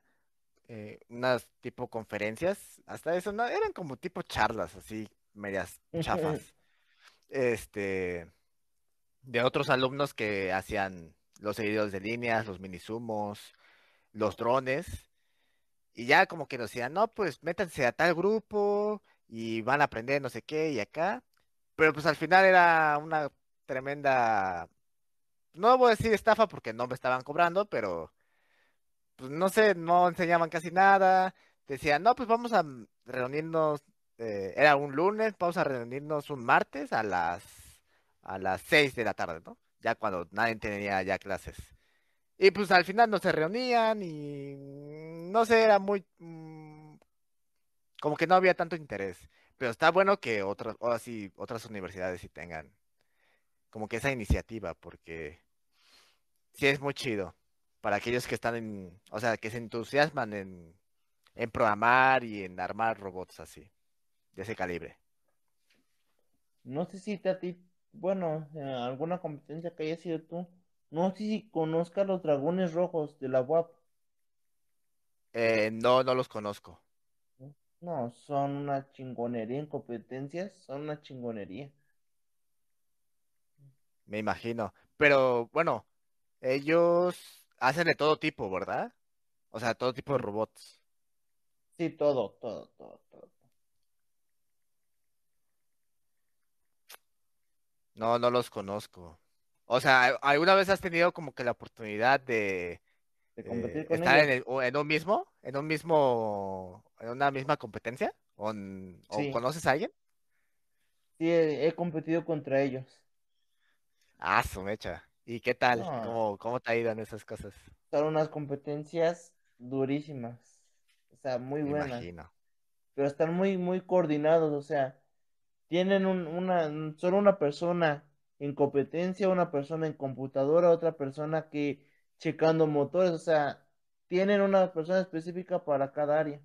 eh, unas tipo conferencias, hasta eso, no, eran como tipo charlas, así, medias chafas, este, de otros alumnos que hacían los seguidores de líneas, los minisumos, los drones, y ya como que nos decían, no, pues métanse a tal grupo y van a aprender no sé qué y acá, pero pues al final era una tremenda, no voy a decir estafa porque no me estaban cobrando, pero pues no sé, no enseñaban casi nada. Decían, no, pues vamos a reunirnos, eh, era un lunes, vamos a reunirnos un martes a las a las 6 de la tarde, ¿no? Ya cuando nadie tenía ya clases. Y pues al final no se reunían y mm, no sé, era muy mm, como que no había tanto interés. Pero está bueno que otras, así, otras universidades sí tengan como que esa iniciativa, porque sí es muy chido para aquellos que están en, o sea, que se entusiasman en, en programar y en armar robots así, de ese calibre. No sé si te a ti, bueno, eh, alguna competencia que haya sido tú, no sé si conozcas los dragones rojos de la UAP. Eh, no, no los conozco, No, son una chingonería en competencias, son una chingonería. me imagino. Pero bueno, ellos hacen de todo tipo, ¿verdad? O sea, todo tipo de robots. sí, todo, todo, todo, todo. No, no los conozco. O sea, ¿alguna vez has tenido como que la oportunidad de De eh, competir con estar en, el- o en un mismo, en un mismo, en una misma competencia? ¿O, en- o Sí, conoces a alguien? sí, he, he competido contra ellos. Ah, su mecha. ¿Y qué tal? No, ¿Cómo, cómo te ha ido en esas cosas? son unas competencias durísimas, o sea, muy Me buenas, imagino. pero están muy, muy coordinados, o sea, tienen un, una, solo una persona en competencia, una persona en computadora, otra persona que checando motores, o sea, tienen una persona específica para cada área.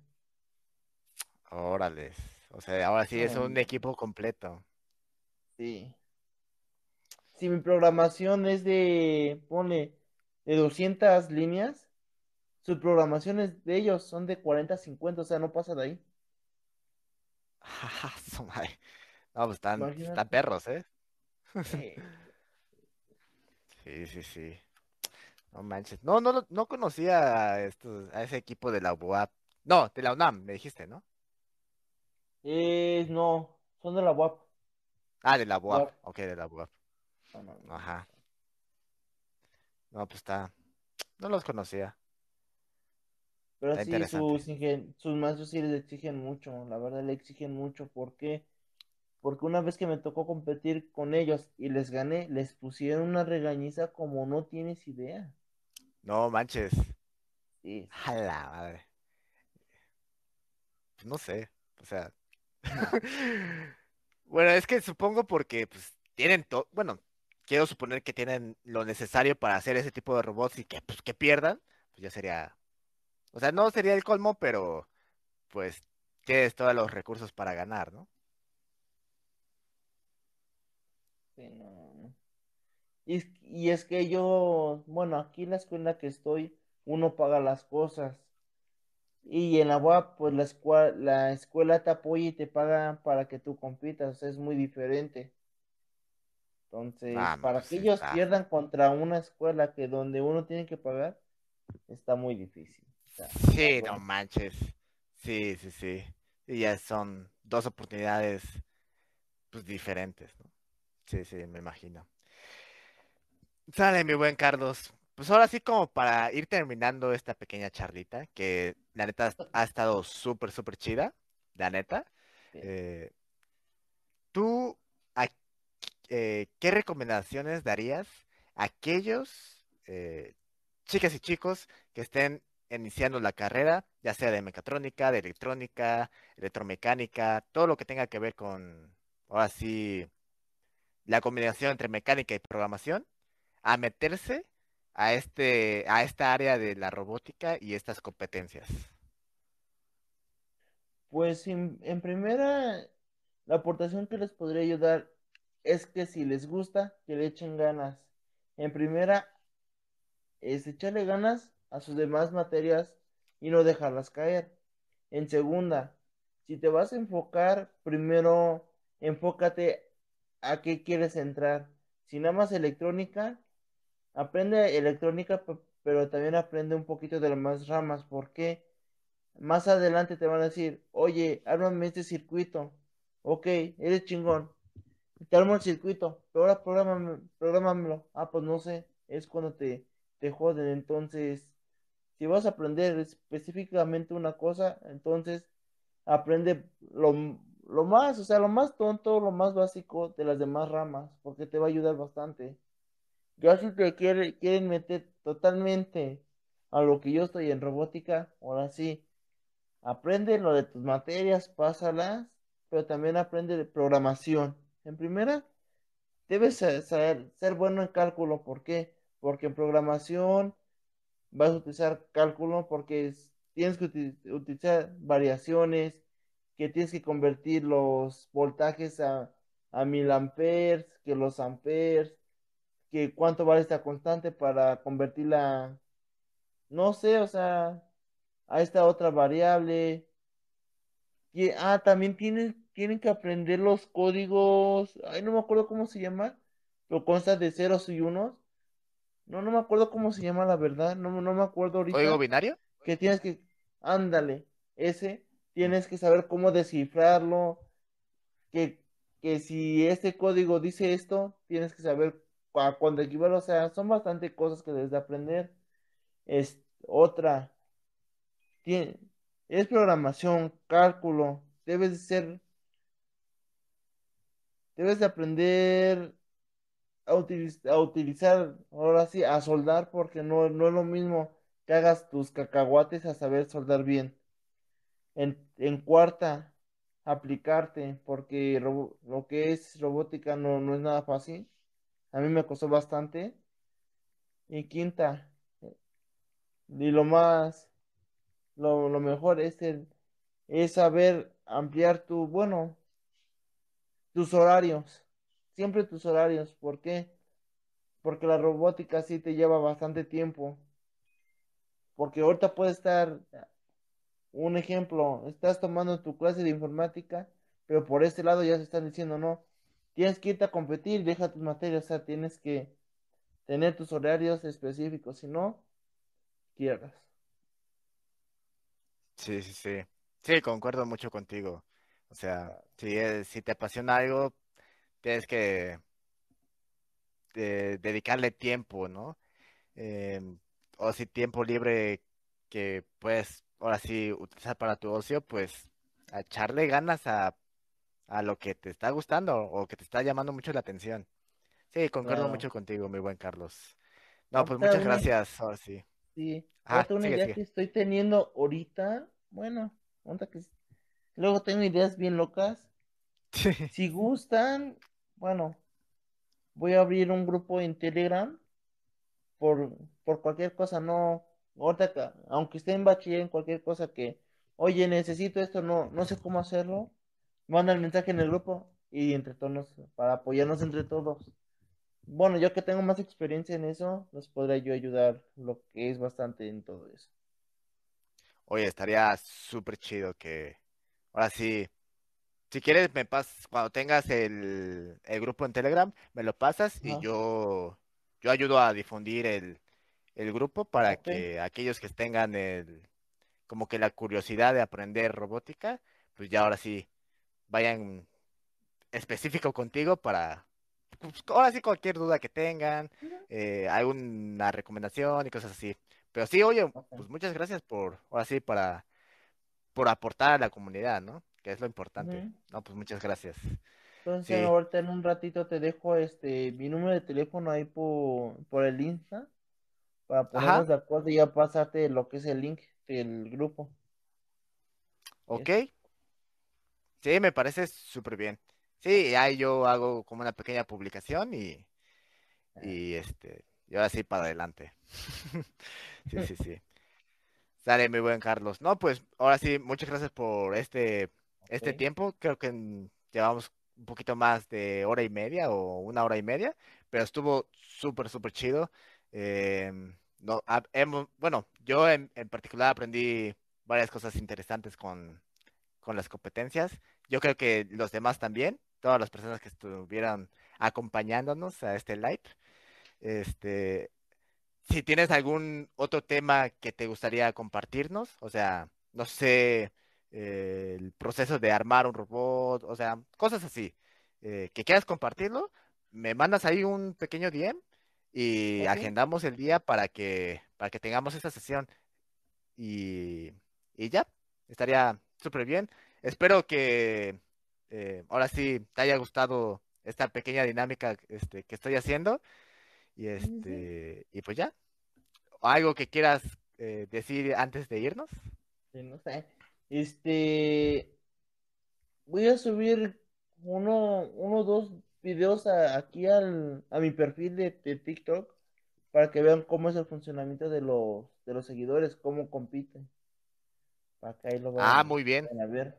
Órales. O sea, ahora sí es un equipo completo. sí. Si mi programación es de, ponle, de 200 líneas, su programación es de ellos son de 40 50, o sea, no pasa de ahí. No, pues están, están perros, ¿eh? Eh, Sí, sí, sí. No manches. No, no, no conocía a estos, a ese equipo de la UAP. No, de la UNAM, me dijiste, ¿no? es, no, son de la UAP. Ah, de la UAP. UAP. Ok, de la UAP. Ajá. No, pues está. No los conocía. Pero Está sí, sus, sus maestros sí les exigen mucho, la verdad le exigen mucho. ¿Por qué? Porque una vez que me tocó competir con ellos y les gané, les pusieron una regañiza como no tienes idea. No manches. Sí, A la madre. Pues no sé. O sea. no. Bueno, es que supongo porque pues tienen todo. Bueno, quiero suponer que tienen lo necesario para hacer ese tipo de robots y que pues que pierdan. Pues ya sería. O sea, no sería el colmo, pero pues tienes todos los recursos para ganar, ¿no? Y es, y es que yo, bueno, aquí en la escuela que estoy, uno paga las cosas. Y en la UAP, pues la, escua- la escuela te apoya y te paga para que tú compitas, o sea, es muy diferente. Entonces, Ah, para pues que ellos está. pierdan contra una escuela que donde uno tiene que pagar, está muy difícil. Sí, no bueno. manches. Sí, sí, sí. Y ya son dos oportunidades pues diferentes, ¿no? Sí, sí, me imagino. Sale, mi buen Carlos. Pues ahora sí, como para ir terminando esta pequeña charlita, que la neta ha estado súper, súper chida, la neta. Eh, ¿tú eh, qué recomendaciones darías a aquellos eh, chicas y chicos que estén iniciando la carrera, ya sea de mecatrónica, de electrónica, electromecánica, todo lo que tenga que ver con, ahora sí, la combinación entre mecánica y programación? a meterse a este, a esta área de la robótica y estas competencias. Pues en, en primera, la aportación que les podría ayudar es que si les gusta, que le echen ganas. En primera, es echarle ganas a sus demás materias y no dejarlas caer. En segunda, si te vas a enfocar, primero enfócate a qué quieres entrar. Si nada más electrónica, aprende electrónica, pe- pero también aprende un poquito de las más ramas. ¿Por qué? Más adelante te van a decir, oye, ármame este circuito. Ok, eres chingón. Te armo el circuito, pero ahora prográmame, prográmamelo. Ah, pues no sé, es cuando te, te joden. Entonces, si vas a aprender específicamente una cosa, entonces aprende lo, lo más, o sea, lo más tonto, lo más básico de las demás ramas, porque te va a ayudar bastante. Ya si te quiere, quieren meter totalmente a lo que yo estoy en robótica, ahora sí, aprende lo de tus materias, pásalas, pero también aprende de programación. En primera, debes ser bueno en cálculo. ¿Por qué? Porque en programación vas a utilizar cálculo porque es- tienes que uti- utilizar variaciones, que tienes que convertir los voltajes a, a mil amperes, que los amperes, que cuánto vale esta constante para convertirla, no sé, o sea, a esta otra variable. Y, ah, también tienen, tienen que aprender los códigos. Ay, no me acuerdo cómo se llama. Pero consta de ceros y unos. No, no me acuerdo cómo se llama la verdad. No, no me acuerdo ahorita. ¿Código binario? Que tienes que. Ándale. Ese. Tienes que saber cómo descifrarlo. Que, que si este código dice esto, tienes que saber cu- cuándo equivale. O sea, son bastante cosas que debes de aprender. Es otra. Tiene, es programación, cálculo. Debes de ser. Debes de aprender a, utiliz- a utilizar, ahora sí, a soldar, porque no, no es lo mismo que hagas tus cacahuates a saber soldar bien. En, en cuarta, aplicarte, porque lo que es robótica no, no es nada fácil. A mí me costó bastante. Y quinta, y lo más, lo, lo mejor es el, es saber ampliar tu, bueno, tus horarios. Siempre tus horarios. ¿Por qué? Porque la robótica sí te lleva bastante tiempo. Porque ahorita puede estar, un ejemplo, estás tomando tu clase de informática, pero por este lado ya se están diciendo, no, tienes que irte a competir, deja tus materias, o sea, tienes que tener tus horarios específicos, si no, quiebras. Sí, sí, sí. Sí, concuerdo mucho contigo. O sea, si, es- si te apasiona algo, tienes que eh, dedicarle tiempo, ¿no? Em, o si tiempo libre que puedes, ahora sí, utilizar para tu ocio, pues a echarle ganas a, a lo que te está gustando o que te está llamando mucho la atención. Sí, concuerdo mucho contigo, mi buen Carlos. No, pues muchas una, gracias, ahora sí. sí, Ah, una sigue, idea sigue. que estoy teniendo ahorita, bueno, ahorita que luego tengo ideas bien locas. Si gustan, bueno, voy a abrir un grupo en Telegram por, por cualquier cosa, no, ahorita, que- aunque esté en bachiller en cualquier cosa que, oye, necesito esto, no, no sé cómo hacerlo, manda el mensaje en el grupo y entre todos, para apoyarnos entre todos. Bueno, yo que tengo más experiencia en eso, los podré yo ayudar, lo que es bastante en todo eso. Oye, estaría súper chido que, ahora sí, si quieres, me pasas, cuando tengas el, el grupo en Telegram, me lo pasas y yo, yo ayudo a difundir el, el grupo para que aquellos que tengan el, como que la curiosidad de aprender robótica, pues ya ahora sí vayan específico contigo para, pues, ahora sí cualquier duda que tengan, eh, alguna recomendación y cosas así. Pero sí, oye, pues muchas gracias por, ahora sí, para, por aportar a la comunidad, ¿no? Que es lo importante. No, pues muchas gracias. Entonces Sí, ahorita en un ratito te dejo este mi número de teléfono ahí por, por el Insta para ponernos ajá, de acuerdo y ya pasarte lo que es el link del grupo. Ok, sí, me parece súper bien. Sí, ahí yo hago como una pequeña publicación y, Ah, y este, y ahora sí para adelante. Sí, sí, sí. Sale, mi buen Carlos. No, pues ahora sí, muchas gracias por este, este tiempo. Creo que mm, llevamos un poquito más de hora y media o una hora y media, pero estuvo súper, súper chido. Em, no, ha- hemos, bueno, yo en, en particular aprendí varias cosas interesantes con, con las competencias. Yo creo que los demás también, todas las personas que estuvieran acompañándonos a este live. Este, si tienes algún otro tema que te gustaría compartirnos, o sea, no sé, eh, el proceso de armar un robot, o sea, cosas así, eh, que quieras compartirlo, me mandas ahí un pequeño DM y agendamos el día para que, para que tengamos esta sesión. Y, y ya, estaría súper bien. Espero que eh, ahora sí te haya gustado esta pequeña dinámica este, que estoy haciendo y este, y pues ya. ¿Algo que quieras eh, decir antes de irnos? Sí, no sé. Este, voy a subir uno, uno o dos videos a- aquí al, a mi perfil de, de TikTok para que vean cómo es el funcionamiento de los, de los seguidores, cómo compiten, para que ahí lo Ah, vayan, muy bien. a ver.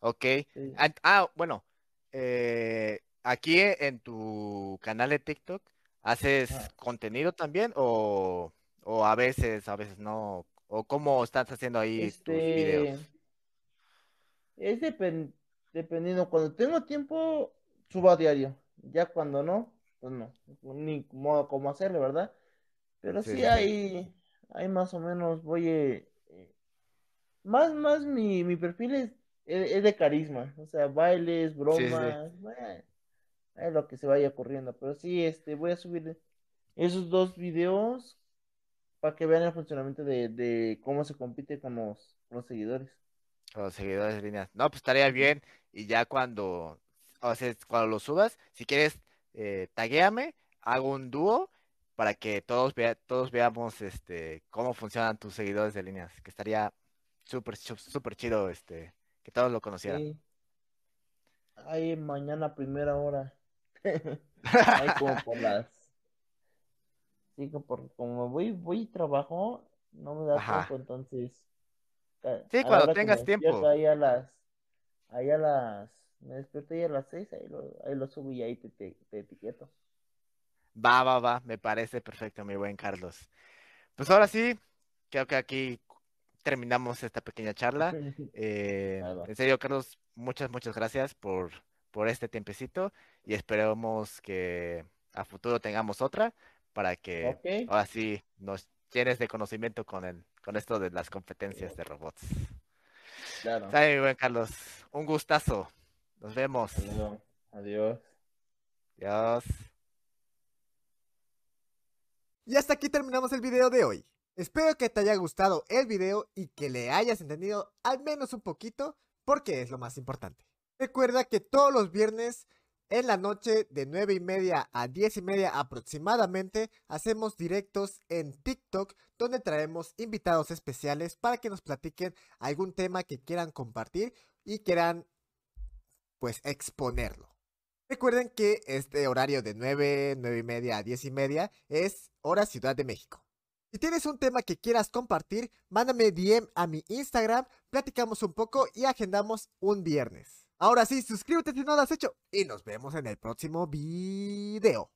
Ok. Sí. Ah, bueno. eh, aquí en tu canal de TikTok, ¿haces Ah, contenido también o, o a veces, a veces no? ¿O cómo estás haciendo ahí tus videos? Este, es depen- dependiendo. Cuando tengo tiempo, subo a diario. Ya cuando no, pues no. Ni modo cómo hacerlo, ¿verdad? Pero Sí, sí hay, hay más o menos, voy, eh, eh, más, más mi, mi perfil es, es, es de carisma. O sea, bailes, Sí, sí. bromas, bueno, es lo que se vaya ocurriendo. Pero sí, este, voy a subir esos dos videos para que vean el funcionamiento de, de cómo se compite con los, con los seguidores. Con los seguidores de líneas. No, pues estaría bien. Y ya cuando, o sea, cuando lo subas, si quieres, eh, taguéame, hago un dúo para que todos vea, todos veamos este cómo funcionan tus seguidores de líneas. Que estaría súper, súper chido, este, que todos lo conocieran. Sí. Ay, mañana primera hora. Ahí como por las. Sí, como por, como voy, voy y trabajo, no me da Ajá. tiempo, entonces. Sí, cuando tengas tiempo. ahí a las. Ahí a las. Me despierto ahí a las seis, ahí lo, ahí lo subo y ahí te, te, te etiqueto. Va, va, va, me parece perfecto, mi buen Carlos. Pues ahora sí, creo que aquí terminamos esta pequeña charla. Eh, en serio, Carlos, muchas, muchas gracias por, por este tiempecito y esperemos que a futuro tengamos otra para que ahora sí nos llenes de conocimiento con el, con esto de las competencias de robots. claro. Mi buen Carlos, un gustazo. Nos vemos. Adiós. Adiós. Y hasta aquí terminamos el video de hoy. Espero que te haya gustado el video y que le hayas entendido al menos un poquito, porque es lo más importante. Recuerda que todos los viernes en la noche de 9 y media a 10 y media aproximadamente hacemos directos en TikTok donde traemos invitados especiales para que nos platiquen algún tema que quieran compartir y quieran pues exponerlo. Recuerden que este horario de 9, 9 y media a 10 y media es hora Ciudad de México. Si tienes un tema que quieras compartir, mándame DM a mi Instagram, platicamos un poco y agendamos un viernes. Ahora sí, suscríbete si no lo has hecho y nos vemos en el próximo video.